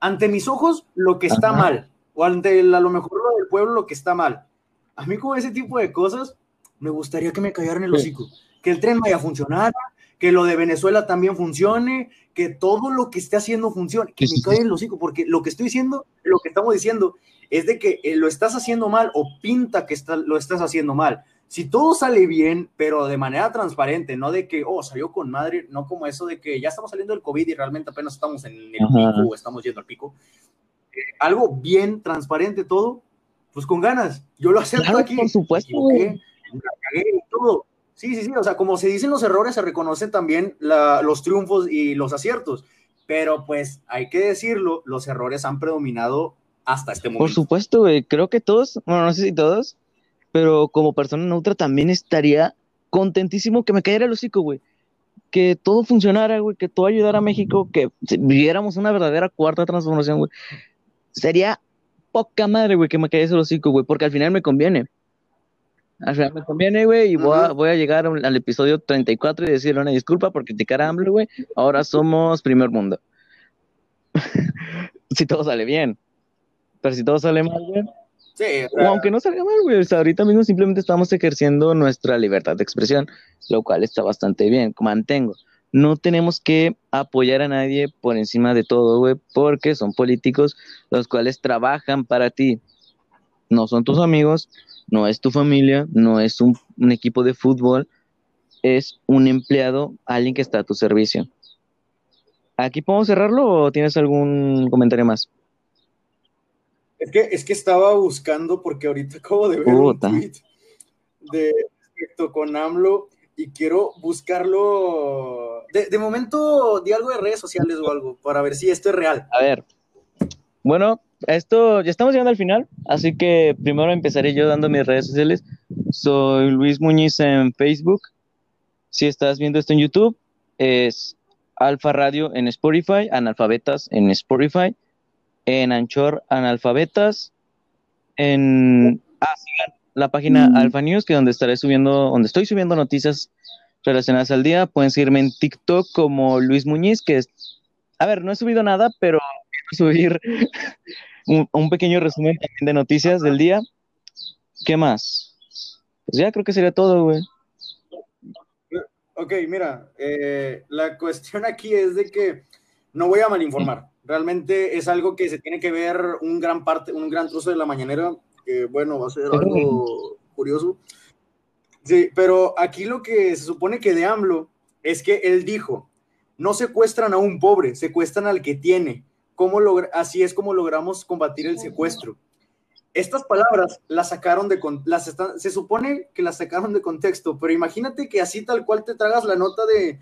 ante mis ojos lo que está mal, o ante a lo mejor lo del pueblo lo que está mal. A mí con ese tipo de cosas me gustaría que me callaran el hocico, que el tren vaya a funcionar, que lo de Venezuela también funcione, que todo lo que esté haciendo funcione, que me caigan el hocico, porque lo que estoy diciendo, lo que estamos diciendo es de que eh, lo estás haciendo mal o pinta que está, lo estás haciendo mal. Si todo sale bien, pero de manera transparente, no de que, oh, salió con madre, no como eso de que ya estamos saliendo del COVID y realmente apenas estamos en el pico o estamos yendo al pico. Eh, algo bien transparente todo, pues con ganas. Yo lo acepto aquí. Por supuesto. todo. Sí, sí, sí. O sea, como se dicen los errores, se reconocen también los triunfos y los aciertos. Pero pues hay que decirlo, los errores han predominado hasta este momento. Por supuesto, güey. Creo que todos, bueno, no sé si todos, pero como persona neutra también estaría contentísimo que me cayera el hocico, güey. Que todo funcionara, güey, que todo ayudara a México, que viviéramos una verdadera cuarta transformación, güey. Sería poca madre, güey, que me cayese el hocico, güey, porque al final me conviene. Al final me conviene, güey, y voy a, voy a llegar al episodio 34 y decirle una disculpa por criticar a AMLO, güey. Ahora somos primer mundo. si todo sale bien. Pero si todo sale mal, güey, Sí, o, aunque no salga mal, güey. ahorita mismo simplemente estamos ejerciendo nuestra libertad de expresión, lo cual está bastante bien. Mantengo. No tenemos que apoyar a nadie por encima de todo, güey, porque son políticos los cuales trabajan para ti. No son tus amigos, no es tu familia, no es un, un equipo de fútbol, es un empleado, alguien que está a tu servicio. ¿Aquí podemos cerrarlo o tienes algún comentario más? Es que, es que estaba buscando, porque ahorita acabo de ver un tweet de respecto con AMLO y quiero buscarlo. De, de, momento, di algo de redes sociales o algo para ver si esto es real. A ver. Bueno, esto ya estamos llegando al final, así que primero empezaré yo dando mis redes sociales. Soy Luis Muñiz en Facebook. Si estás viendo esto en YouTube, es Alfa Radio en Spotify, Analfabetas en Spotify en Anchor Analfabetas, en ah, la página mm. Alfa News, que donde estaré subiendo, donde estoy subiendo noticias relacionadas al día. Pueden seguirme en TikTok como Luis Muñiz, que es, a ver, no he subido nada, pero quiero subir un, pequeño resumen también de noticias del día. ¿Qué más? Pues ya creo que sería todo, güey. Ok, mira, eh, la cuestión aquí es de que no voy a malinformar. Realmente es algo que se tiene que ver un gran parte, un gran trozo de la mañanera, que bueno, va a ser algo curioso. Sí, pero aquí lo que se supone que de AMLO es que él dijo, no secuestran a un pobre, secuestran al que tiene. ¿Cómo logra Así es como logramos combatir el secuestro. Estas palabras las sacaron de las están, se supone que las sacaron de contexto, pero imagínate que así tal cual te tragas la nota de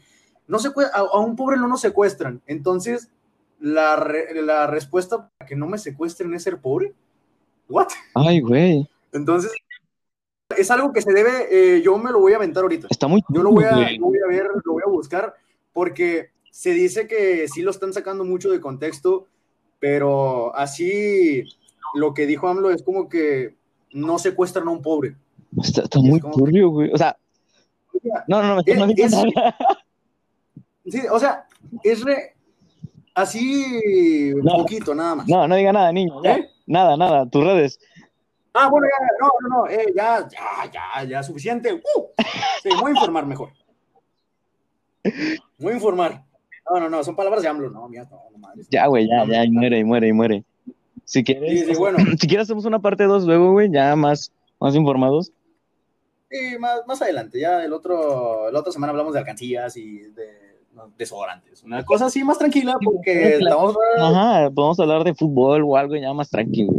no se a, a un pobre no nos secuestran. Entonces, la, la respuesta para que no me secuestren es ser pobre. ¿What? Ay, güey. Entonces, es algo que se debe, eh, yo me lo voy a aventar ahorita. Está muy Yo lo voy, a, lo voy a ver, lo voy a buscar, porque se dice que sí lo están sacando mucho de contexto, pero así lo que dijo AMLO es como que no secuestran a un pobre. Está, muy turbio, güey. O sea, no, no, no, no, es, Sí, o sea, es re, Así, un poquito, nada más. No, no diga nada, niño. ¿Eh? Nada, nada, tus redes. Ah, bueno, ya, no, no, no, eh, ya, ya, ya, ya, suficiente. Uh, sí, voy a informar mejor. Voy a informar. No, no, no, son palabras de AMLO, no, mira, no, no madre. Ya, güey, ya, ya, y muere, y muere, y muere. Si quieres, sí, sí, bueno. si quieres hacemos una parte 2 luego, güey, ya más, más informados. Sí, más, más adelante, ya el otro, la otra semana hablamos de alcancías y de desodorantes. Una cosa así más tranquila porque estamos... Ajá, podemos hablar de fútbol o algo ya más tranquilo.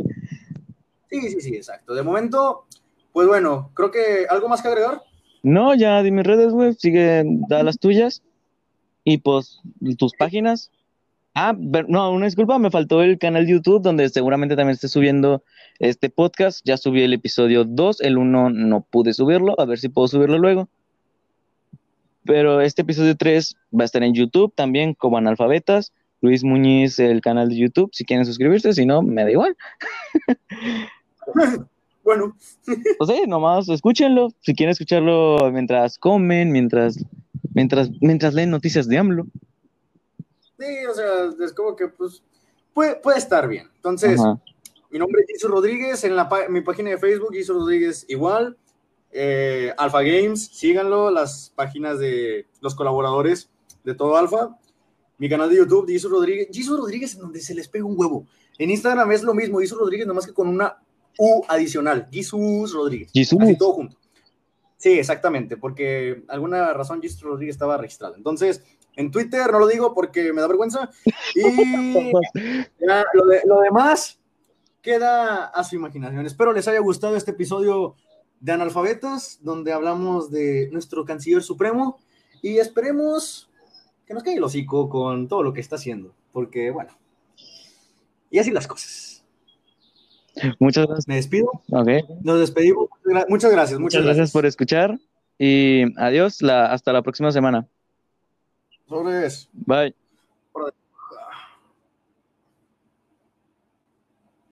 Sí, sí, sí, exacto. De momento, pues bueno, creo que algo más que agregar. No, ya di mis redes, güey, sigue, da las tuyas. Y pues, tus páginas. Ah, no, una disculpa, me faltó el canal de YouTube donde seguramente también esté subiendo este podcast. Ya subí el episodio 2, el 1 no pude subirlo, a ver si puedo subirlo luego. Pero este episodio 3 va a estar en YouTube también como analfabetas. Luis Muñiz, el canal de YouTube, si quieren suscribirse, si no, me da igual. bueno. Pues sí, nomás escúchenlo. Si quieren escucharlo mientras comen, mientras, mientras, mientras leen noticias de AMLO. Sí, o sea, es como que pues puede, puede estar bien. Entonces, mi nombre es Jesús Rodríguez, en la, mi página de Facebook, Jesús Rodríguez igual. Eh, Alpha Games, síganlo, las páginas de los colaboradores de todo Alfa. Mi canal de YouTube, Jesus Rodríguez. Jesus Rodríguez, en donde se les pega un huevo. En Instagram es lo mismo, Jesus Rodríguez, nomás que con una U adicional. Jesus Rodríguez. Jesus. Así todo junto. Sí, exactamente, porque alguna razón Gistro Rodríguez estaba registrado. Entonces, en Twitter no lo digo porque me da vergüenza. Y ya, lo, de- lo demás queda a su imaginación. Espero les haya gustado este episodio de Analfabetas, donde hablamos de nuestro canciller supremo y esperemos que nos caiga el hocico con todo lo que está haciendo, porque bueno, y así las cosas. Muchas gracias. Me despido, Ok. nos despedimos. Muchas gracias, muchas, Muchas gracias por escuchar y adiós. La, hasta la próxima semana. Sobres. Bye.